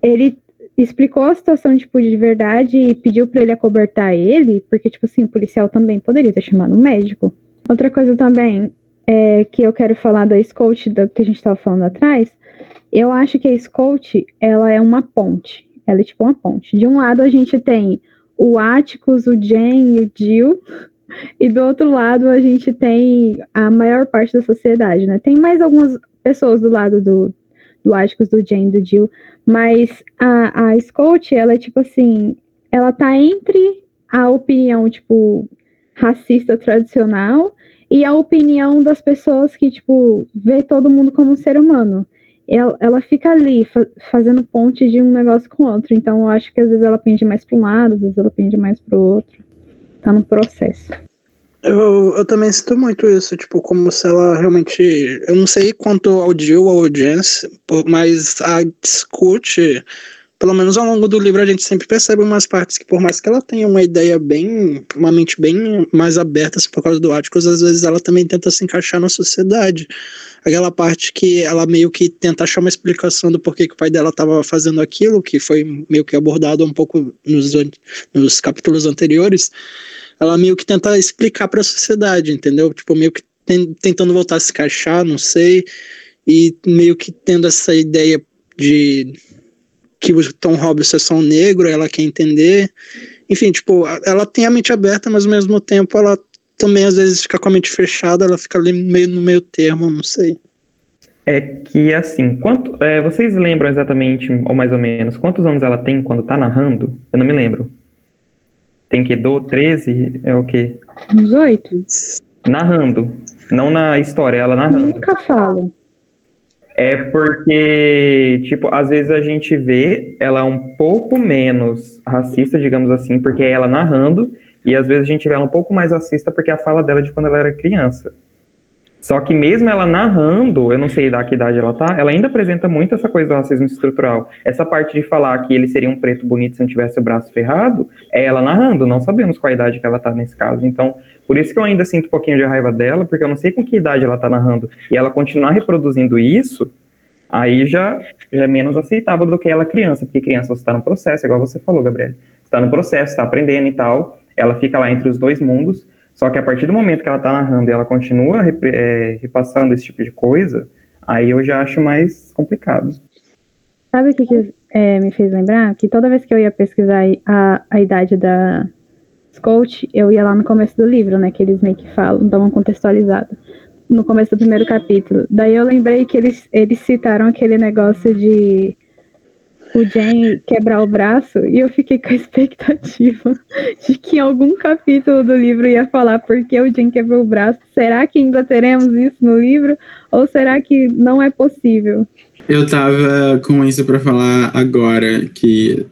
ele explicou a situação, tipo, de verdade e pediu para ele acobertar ele, porque, tipo assim, o policial também poderia ter chamado um médico. Outra coisa também é, que eu quero falar da Scout, da, que a gente estava falando atrás, eu acho que a Scout, ela é uma ponte. Ela é tipo uma ponte. De um lado a gente tem o Atticus, o Jen e o Jill, e do outro lado a gente tem a maior parte da sociedade, né? Tem mais algumas pessoas do lado do, do Atticus, do Jen e do Jill, mas a, a Scout, ela é tipo assim, ela tá entre a opinião, tipo, racista tradicional e a opinião das pessoas que, tipo, vê todo mundo como um ser humano. Ela, ela fica ali, fa fazendo ponte de um negócio com outro. Então, eu acho que às vezes ela pende mais para um lado, às vezes ela pende mais para o outro. Tá no processo. Eu, eu também sinto muito isso, tipo, como se ela realmente. Eu não sei quanto ao Jill ou mas a discute pelo menos ao longo do livro a gente sempre percebe umas partes que por mais que ela tenha uma ideia bem, uma mente bem mais aberta assim, por causa do Atticus, às vezes ela também tenta se encaixar na sociedade. Aquela parte que ela meio que tenta achar uma explicação do porquê que o pai dela estava fazendo aquilo, que foi meio que abordado um pouco nos, nos capítulos anteriores, ela meio que tenta explicar para a sociedade, entendeu? Tipo, meio que tem, tentando voltar a se encaixar, não sei, e meio que tendo essa ideia de que o Tom Robinson é só um negro, ela quer entender. Enfim, tipo, ela tem a mente aberta, mas ao mesmo tempo ela também às vezes fica com a mente fechada, ela fica ali meio no meio termo, não sei. É que assim, quanto, é, vocês lembram exatamente, ou mais ou menos, quantos anos ela tem quando tá narrando? Eu não me lembro. Tem que do 13? É o quê? Uns oito. Narrando. Não na história, ela narrando. Nunca falo. É porque, tipo, às vezes a gente vê ela um pouco menos racista, digamos assim, porque é ela narrando, e às vezes a gente vê ela um pouco mais racista porque é a fala dela de quando ela era criança. Só que mesmo ela narrando, eu não sei da que idade ela tá, ela ainda apresenta muito essa coisa do racismo estrutural. Essa parte de falar que ele seria um preto bonito se não tivesse o braço ferrado, é ela narrando, não sabemos qual a idade que ela tá nesse caso. Então, por isso que eu ainda sinto um pouquinho de raiva dela, porque eu não sei com que idade ela tá narrando. E ela continuar reproduzindo isso, aí já, já é menos aceitável do que ela criança, porque criança você está no processo, igual você falou, Gabriel. está no processo, está aprendendo e tal. Ela fica lá entre os dois mundos. Só que a partir do momento que ela está narrando e ela continua é, repassando esse tipo de coisa, aí eu já acho mais complicado. Sabe o que, que é, me fez lembrar? Que toda vez que eu ia pesquisar a, a idade da, coach, eu ia lá no começo do livro, né? Que eles meio que falam, dão uma contextualizada. No começo do primeiro capítulo. Daí eu lembrei que eles, eles citaram aquele negócio de o Jen quebrar o braço e eu fiquei com a expectativa de que em algum capítulo do livro ia falar por que o Jen quebrou o braço. Será que ainda teremos isso no livro ou será que não é possível? Eu tava com isso para falar agora que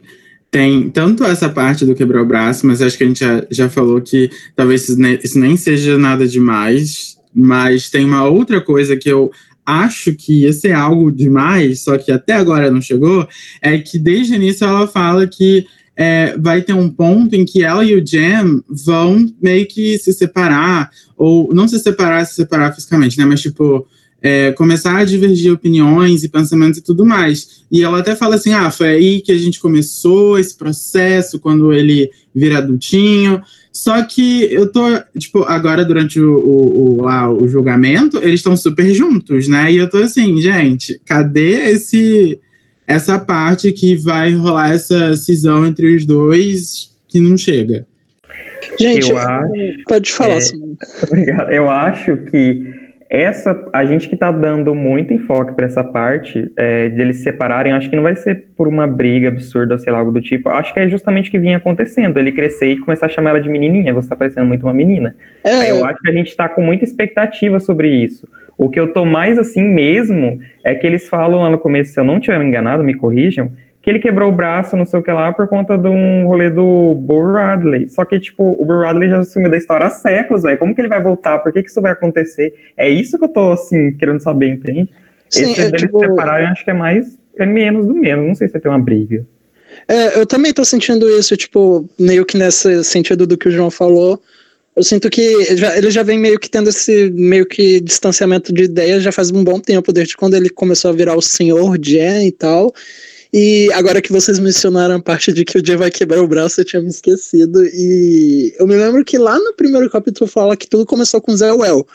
tem tanto essa parte do quebrar o braço, mas acho que a gente já, já falou que talvez isso nem seja nada demais, mas tem uma outra coisa que eu acho que ia ser algo demais, só que até agora não chegou, é que desde o início ela fala que é, vai ter um ponto em que ela e o Jam vão meio que se separar, ou não se separar, se separar fisicamente, né? Mas tipo, é, começar a divergir opiniões e pensamentos e tudo mais. E ela até fala assim: ah, foi aí que a gente começou esse processo, quando ele vira adultinho. Só que eu tô, tipo, agora durante o, o, o, lá, o julgamento, eles estão super juntos, né? E eu tô assim, gente, cadê esse essa parte que vai rolar essa cisão entre os dois que não chega? Gente, eu acho, pode falar. É, obrigado. Eu acho que essa a gente que está dando muito enfoque para essa parte é, de eles se separarem, acho que não vai ser por uma briga absurda, sei lá, algo do tipo. Acho que é justamente o que vinha acontecendo. Ele crescer e começar a chamar ela de menininha. Você está parecendo muito uma menina. É. Eu acho que a gente está com muita expectativa sobre isso. O que eu tô mais assim mesmo é que eles falam lá no começo, se eu não tiver enganado, me corrijam, que ele quebrou o braço, não sei o que lá, por conta de um rolê do Burr Radley. Só que, tipo, o Burr Radley já sumiu da história há séculos, velho. Como que ele vai voltar? Por que que isso vai acontecer? É isso que eu tô, assim, querendo saber, entende? Sim, Esse é, deles tipo, separarem, acho que é mais. É menos do menos. Não sei se vai ter uma briga. É, eu também tô sentindo isso, tipo, meio que nesse sentido do que o João falou. Eu sinto que já, ele já vem meio que tendo esse meio que distanciamento de ideias já faz um bom tempo, desde quando ele começou a virar o senhor Jen e tal. E agora que vocês mencionaram a parte de que o Jen vai quebrar o braço, eu tinha me esquecido. E eu me lembro que lá no primeiro capítulo fala que tudo começou com Zé Well.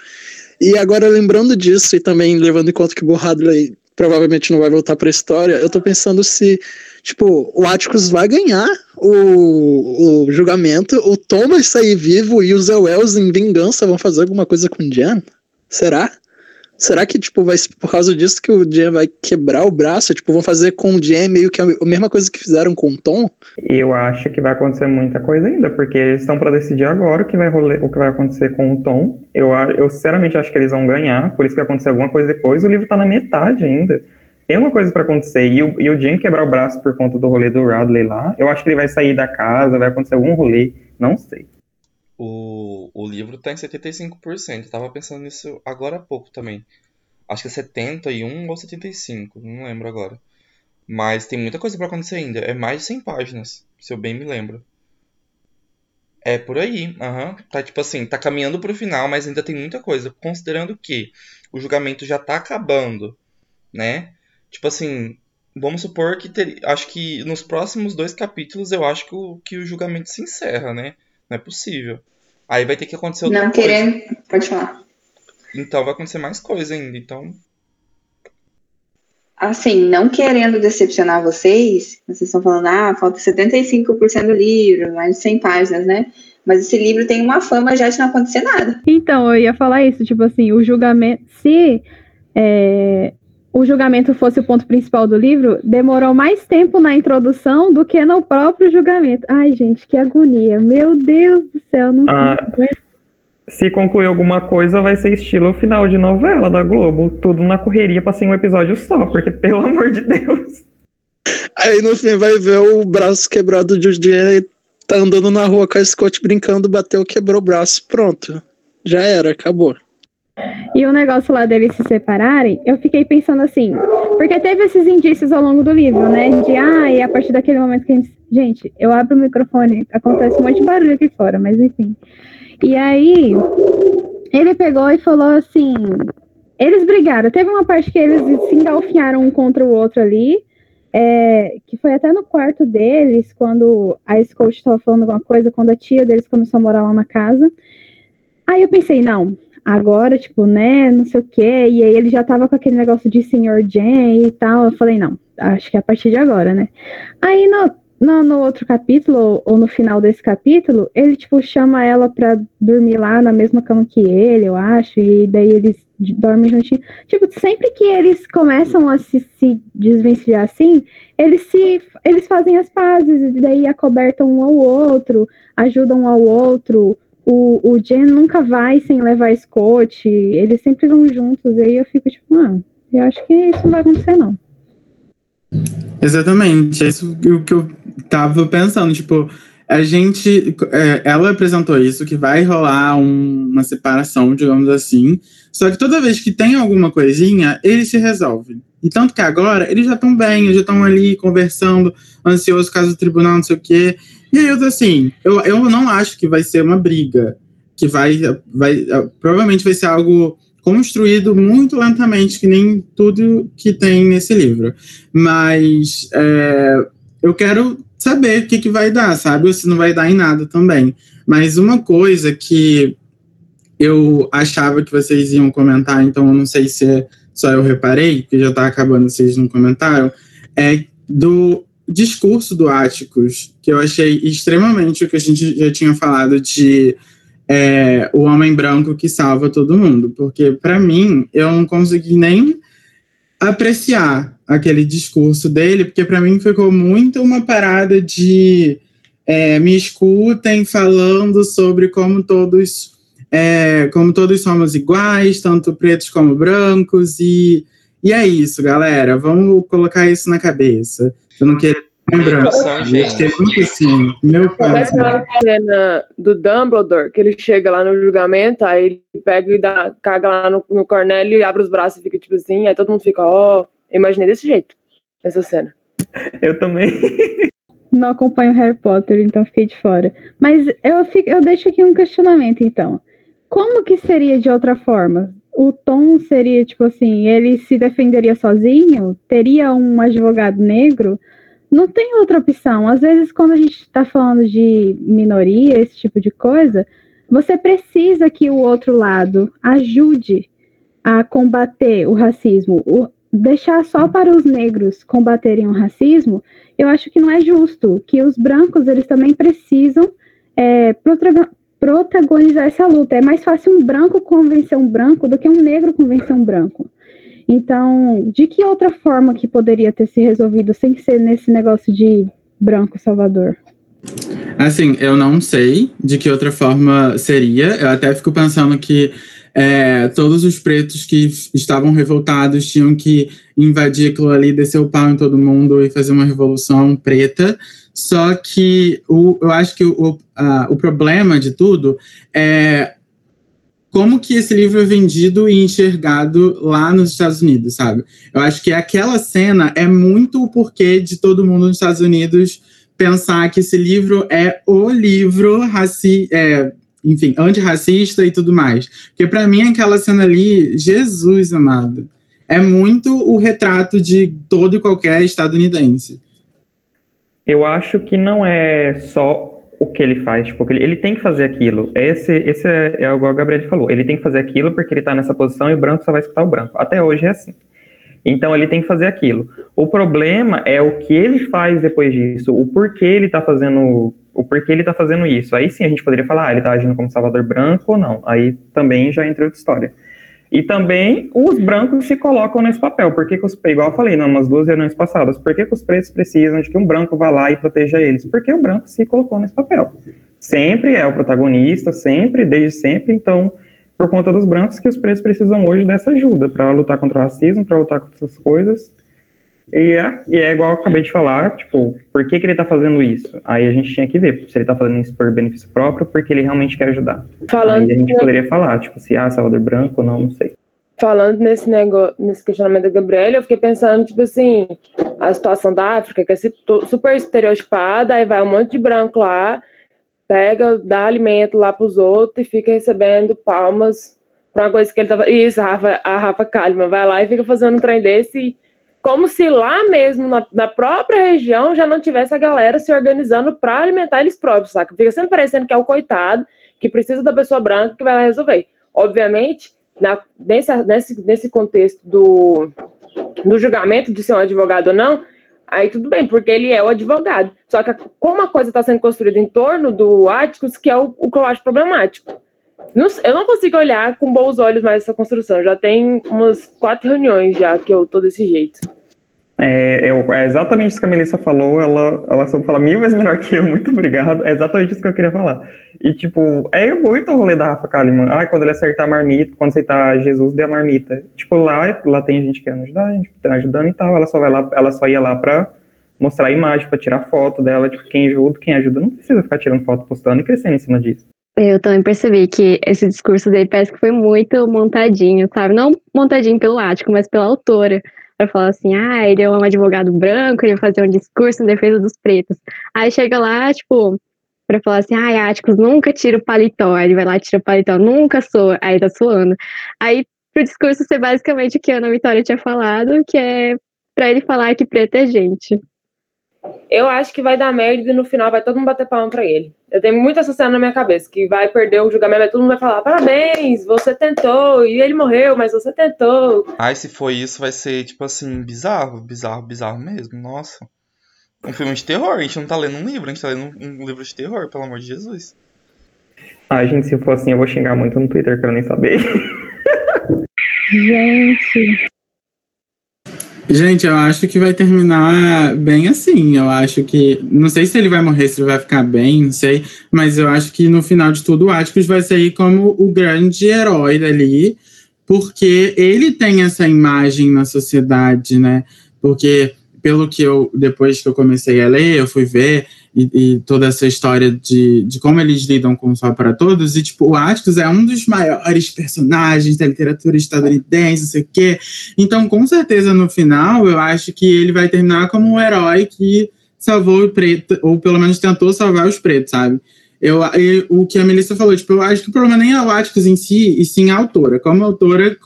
E agora, lembrando disso, e também levando em conta que o Hadley provavelmente não vai voltar pra história, eu tô pensando se, tipo, o Atticus vai ganhar o, o julgamento, o Tom vai sair vivo e os Wells, em vingança, vão fazer alguma coisa com o Jan? Será? Será que, tipo, vai por causa disso que o Jan vai quebrar o braço? Tipo, vão fazer com o Jan meio que a mesma coisa que fizeram com o Tom? Eu acho que vai acontecer muita coisa ainda, porque eles estão para decidir agora o que vai role- o que vai acontecer com o Tom. Eu, eu sinceramente acho que eles vão ganhar, por isso que vai acontecer alguma coisa depois. O livro tá na metade ainda. Tem uma coisa para acontecer. E o, e o Jim quebrar o braço por conta do rolê do Radley lá. Eu acho que ele vai sair da casa, vai acontecer algum rolê. Não sei. O, o livro tá em 75%. Eu tava pensando nisso agora há pouco também. Acho que é 71 ou 75, não lembro agora. Mas tem muita coisa pra acontecer ainda. É mais de 100 páginas, se eu bem me lembro. É por aí, aham. Tá tipo assim, tá caminhando pro final, mas ainda tem muita coisa. Considerando que o julgamento já tá acabando, né? Tipo assim, vamos supor que ter... acho que nos próximos dois capítulos eu acho que o, que o julgamento se encerra, né? Não é possível. Aí vai ter que acontecer outra Não coisa. querendo. Pode falar. Então vai acontecer mais coisa ainda. Então, Assim, não querendo decepcionar vocês, vocês estão falando, ah, falta 75% do livro, mais de 100 páginas, né? Mas esse livro tem uma fama já de não acontecer nada. Então, eu ia falar isso, tipo assim, o julgamento. Se é, o julgamento fosse o ponto principal do livro, demorou mais tempo na introdução do que no próprio julgamento. Ai, gente, que agonia. Meu Deus do céu, não Ah, Se concluir alguma coisa, vai ser estilo final de novela da Globo. Tudo na correria pra ser um episódio só, porque, pelo amor de Deus. Aí no fim vai ver o braço quebrado de e tá andando na rua com a Scott brincando, bateu, quebrou o braço. Pronto. Já era, acabou. E o negócio lá deles se separarem, eu fiquei pensando assim, porque teve esses indícios ao longo do livro, né? De, ah, e a partir daquele momento que a gente. Gente, eu abro o microfone, acontece um monte de barulho aqui fora, mas enfim. E aí, ele pegou e falou assim: eles brigaram. Teve uma parte que eles se engalfinharam um contra o outro ali, é, que foi até no quarto deles, quando a Scott estava falando alguma coisa, quando a tia deles começou a morar lá na casa. Aí eu pensei, não, agora, tipo, né, não sei o quê, e aí ele já tava com aquele negócio de Sr. Jen e tal, eu falei, não, acho que é a partir de agora, né. Aí no, no, no outro capítulo, ou no final desse capítulo, ele, tipo, chama ela pra dormir lá na mesma cama que ele, eu acho, e daí eles dormem juntinho. Tipo, sempre que eles começam a se, se desvencilhar assim, eles se eles fazem as pazes, e daí acobertam um ao outro, ajudam um ao outro, o, o Jen nunca vai sem levar Scott, eles sempre vão juntos, e aí eu fico tipo, ah, eu acho que isso não vai acontecer, não. Exatamente, é isso que eu- que eu tava pensando, tipo, a gente, é, ela apresentou isso, que vai rolar um- uma separação, digamos assim, só que toda vez que tem alguma coisinha, eles se resolvem. E tanto que agora, eles já estão bem, já estão ali conversando, ansioso caso do tribunal, não sei o quê, e aí eu tô assim, eu, eu não acho que vai ser uma briga, que vai, vai, provavelmente vai ser algo construído muito lentamente, que nem tudo que tem nesse livro. Mas é, eu quero saber o que, que vai dar, sabe? Ou se não vai dar em nada também. Mas uma coisa que eu achava que vocês iam comentar, então eu não sei se é só eu reparei, porque já está acabando, vocês não comentaram, é do discurso do Áticos, que eu achei extremamente o que a gente já tinha falado de é, o homem branco que salva todo mundo, porque para mim eu não consegui nem apreciar aquele discurso dele, porque para mim ficou muito uma parada de é, me escutem falando sobre como todos é, como todos somos iguais, tanto pretos como brancos, e, e é isso, galera. Vamos colocar isso na cabeça. Eu não quero lembrança. Gostei muito assim. Meu pai. Aquela cena do Dumbledore, que ele chega lá no julgamento, aí ele pega e dá, caga lá no, no Cornélio e abre os braços e fica tipo assim, aí todo mundo fica, ó, oh, imaginei desse jeito, essa cena. Eu também. Não acompanho Harry Potter, então fiquei de fora. Mas eu, fico, eu deixo aqui um questionamento, então. Como que seria de outra forma? O Tom seria, tipo assim, ele se defenderia sozinho? Teria um advogado negro? Não tem outra opção. Às vezes, quando a gente está falando de minoria, esse tipo de coisa, você precisa que o outro lado ajude a combater o racismo. O, deixar só para os negros combaterem o racismo, eu acho que não é justo. Que os brancos, eles também precisam é, protagonizar essa luta. É mais fácil um branco convencer um branco do que um negro convencer um branco. Então, de que outra forma que poderia ter se resolvido sem ser nesse negócio de branco salvador? Assim, eu não sei de que outra forma seria. Eu até fico pensando que é, todos os pretos que estavam revoltados tinham que invadir aquilo ali, descer o pau em todo mundo e fazer uma revolução preta. Só que o, eu acho que o, a, o problema de tudo é como que esse livro é vendido e enxergado lá nos Estados Unidos, sabe? Eu acho que aquela cena é muito o porquê de todo mundo nos Estados Unidos pensar que esse livro é o livro raci é, enfim, antirracista e tudo mais. Porque para mim aquela cena ali, Jesus amado, é muito o retrato de todo e qualquer estadunidense eu acho que não é só o que ele faz, tipo, ele, tem que fazer aquilo. Esse, esse é, é que o Gabriel falou. Ele tem que fazer aquilo porque ele está nessa posição e o branco só vai escutar o branco. Até hoje é assim. Então ele tem que fazer aquilo. O problema é o que ele faz depois disso, o porquê ele está fazendo, o porquê ele tá fazendo isso. Aí sim a gente poderia falar, ah, ele está agindo como salvador branco ou não. Aí também já entra outra história. E também os brancos se colocam nesse papel. Por que, que os, igual eu falei nas duas reuniões passadas, por que, que os pretos precisam de que um branco vá lá e proteja eles? Porque o branco se colocou nesse papel. Sempre é o protagonista, sempre, desde sempre. Então, por conta dos brancos, que os pretos precisam hoje dessa ajuda para lutar contra o racismo, para lutar contra essas coisas. E é, e é igual eu acabei de falar, tipo, por que, que ele tá fazendo isso? Aí a gente tinha que ver se ele tá fazendo isso por benefício próprio, porque ele realmente quer ajudar. Falando Aí a gente poderia falar, tipo, se ah, Salvador Branco ou não, não sei. Falando nesse negócio, nesse questionamento da Gabriela, eu fiquei pensando, tipo assim, a situação da África, que é super estereotipada, aí vai um monte de branco lá, pega, dá alimento lá pros outros e fica recebendo palmas pra uma coisa que ele tava. Isso, a Rafa, a Rafa vai lá e fica fazendo um trem desse e como se lá mesmo, na, na, própria região, já não tivesse a galera se organizando para alimentar eles próprios, saca? Fica sempre parecendo que é o coitado, que precisa da pessoa branca que vai lá resolver. Obviamente, na, nesse, nesse, nesse contexto do, do julgamento de ser um advogado ou não, aí tudo bem, porque ele é o advogado. Só que como a coisa está sendo construída em torno do Áticos, que é o, o que eu acho problemático. Não, eu não consigo olhar com bons olhos mais essa construção. Já tem umas quatro reuniões já que eu tô desse jeito. É, eu, é exatamente isso que a Melissa falou. Ela, ela só fala mil vezes melhor que eu. Muito obrigado. É exatamente isso que eu queria falar. E, tipo, é muito o rolê da Rafa Kalimann. Ah, quando ele acertar a marmita, quando aceitar Jesus, dê a marmita. Tipo, lá, lá tem gente querendo ajudar, a gente tá ajudando e tal. Ela só vai lá, ela só ia lá pra mostrar a imagem, pra tirar foto dela. Tipo, quem ajuda, quem ajuda não precisa ficar tirando foto, postando e crescendo em cima disso. Eu também percebi que esse discurso dele parece que foi muito montadinho, sabe? Não montadinho pelo Ático, mas pela autora. Pra falar assim, ah, ele é um advogado branco, ele vai fazer um discurso em defesa dos pretos. Aí chega lá, tipo, pra falar assim, ah, Áticos nunca tira o paletó. Aí ele vai lá e tira o paletó, nunca soa. Aí tá suando. Aí pro discurso ser basicamente o que a Ana Vitória tinha falado, que é pra ele falar que preto é gente. Eu acho que vai dar merda e no final vai todo mundo bater palma pra ele. Eu tenho muito essa cena na minha cabeça, que vai perder o julgamento, todo mundo vai falar, parabéns, você tentou, e ele morreu, mas você tentou. Ai, se for isso, vai ser, tipo assim, bizarro, bizarro, bizarro mesmo, nossa. Um filme de terror, a gente não tá lendo um livro, a gente tá lendo um livro de terror, pelo amor de Jesus. Ai, gente, se for assim, eu vou xingar muito no Twitter, quero nem saber. Gente. Gente, eu acho que vai terminar bem assim. Eu acho que. Não sei se ele vai morrer, se ele vai ficar bem, não sei. Mas eu acho que no final de tudo, o Atticus vai sair como o grande herói dali, porque ele tem essa imagem na sociedade, né? Porque pelo que eu, depois que eu comecei a ler, eu fui ver e, e, toda essa história de, de como eles lidam com o Sol para Todos, e, tipo, o Atticus é um dos maiores personagens da literatura estadunidense, não sei o quê. Então, com certeza, no final, eu acho que ele vai terminar como um herói que salvou o preto, ou pelo menos tentou salvar os pretos, sabe? Eu, eu, o que a Melissa falou, tipo, eu acho que o problema nem é o Atticus em si, e sim a autora. Como a autora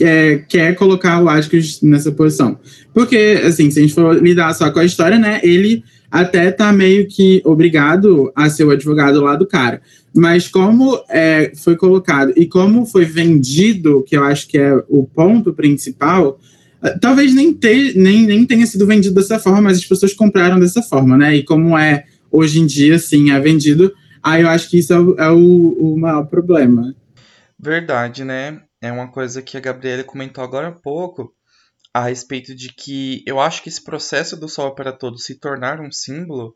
é, quer colocar o Atticus nessa posição. Porque, assim, se a gente for lidar só com a história, né, ele até tá meio que obrigado a ser o advogado lá do cara. Mas como é, foi colocado e como foi vendido, que eu acho que é o ponto principal, talvez nem, ter, nem, nem tenha sido vendido dessa forma, mas as pessoas compraram dessa forma, né? E como é hoje em dia, sim, é vendido, aí eu acho que isso é é o, o maior problema. Verdade, né? É uma coisa que a Gabriela comentou agora há pouco, a respeito de que eu acho que esse processo do Sol para Todos se tornar um símbolo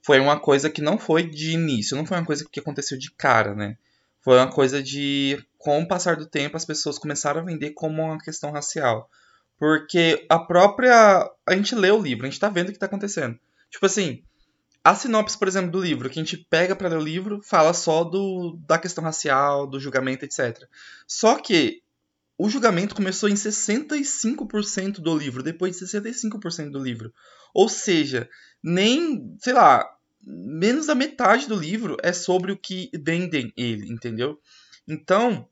foi uma coisa que não foi de início, não foi uma coisa que aconteceu de cara, né? Foi uma coisa de, com o passar do tempo, as pessoas começaram a vender como uma questão racial. Porque a própria. A gente lê o livro, a gente tá vendo o que tá acontecendo. Tipo assim, a sinopse, por exemplo, do livro, que a gente pega para ler o livro, fala só do, da questão racial, do julgamento, etc. Só que o julgamento começou em 65% do livro, depois de 65% do livro. Ou seja, nem, sei lá, menos da metade do livro é sobre o que vendem ele, entendeu? Então,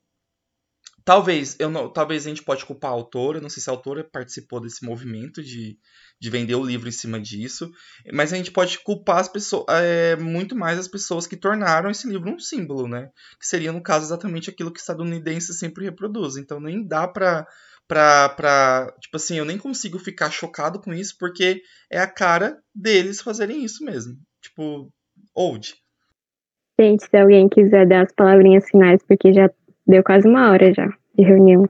Talvez, eu não, talvez a gente pode culpar a autora, não sei se a autora participou desse movimento de, de vender o livro em cima disso, mas a gente pode culpar as pessoas, é, muito mais as pessoas que tornaram esse livro um símbolo, né? Que seria, no caso, exatamente aquilo que estadunidenses sempre reproduzem. Então nem dá pra, pra, pra. Tipo assim, eu nem consigo ficar chocado com isso, porque é a cara deles fazerem isso mesmo. Tipo, old. Gente, se alguém quiser dar as palavrinhas finais, porque já Deu quase uma hora já de reunião.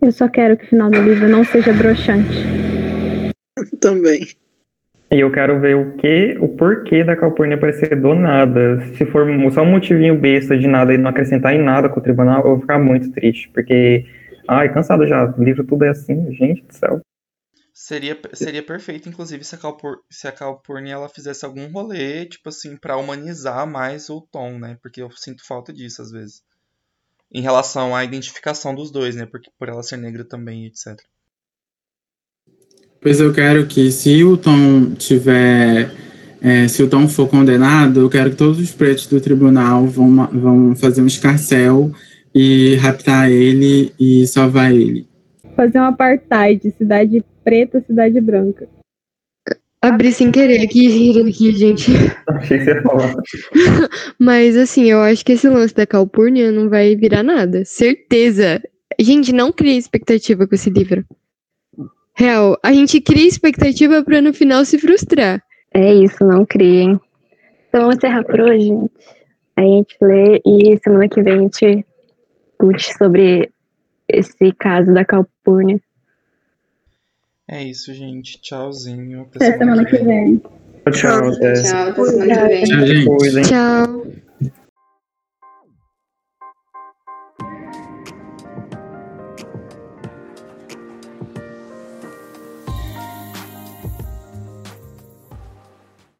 Eu só quero que o final do livro não seja broxante. Também. E eu quero ver o que, o porquê da Calpurnia aparecer do nada. Se for só um motivinho besta de nada e não acrescentar em nada com o tribunal, eu vou ficar muito triste. Porque, ai, cansado já. O livro tudo é assim, gente do céu. Seria, seria perfeito, inclusive, se a, Calpur, se a Calpurnia ela fizesse algum rolê, tipo assim, para humanizar mais o tom, né? Porque eu sinto falta disso às vezes em relação à identificação dos dois, né? Porque por ela ser negra também, etc. Pois eu quero que se o Tom tiver, é, se o Tom for condenado, eu quero que todos os pretos do tribunal vão, vão fazer um escarcel e raptar ele e salvar ele. Fazer um apartheid, cidade preta, cidade branca. Abri sem querer aqui, aqui, gente. Achei que você ia falar. Mas assim, eu acho que esse lance da Calpurnia não vai virar nada. Certeza. Gente, não crie expectativa com esse livro. Real, a gente cria expectativa pra no final se frustrar. É isso, não criem. Então vamos encerrar por hoje, gente. A gente lê e semana que vem a gente discute sobre esse caso da Calpurnia. É isso, gente. Tchauzinho. Até semana que vem. Tchau, Tchau, até semana que vem. Tchau, gente. Tchau.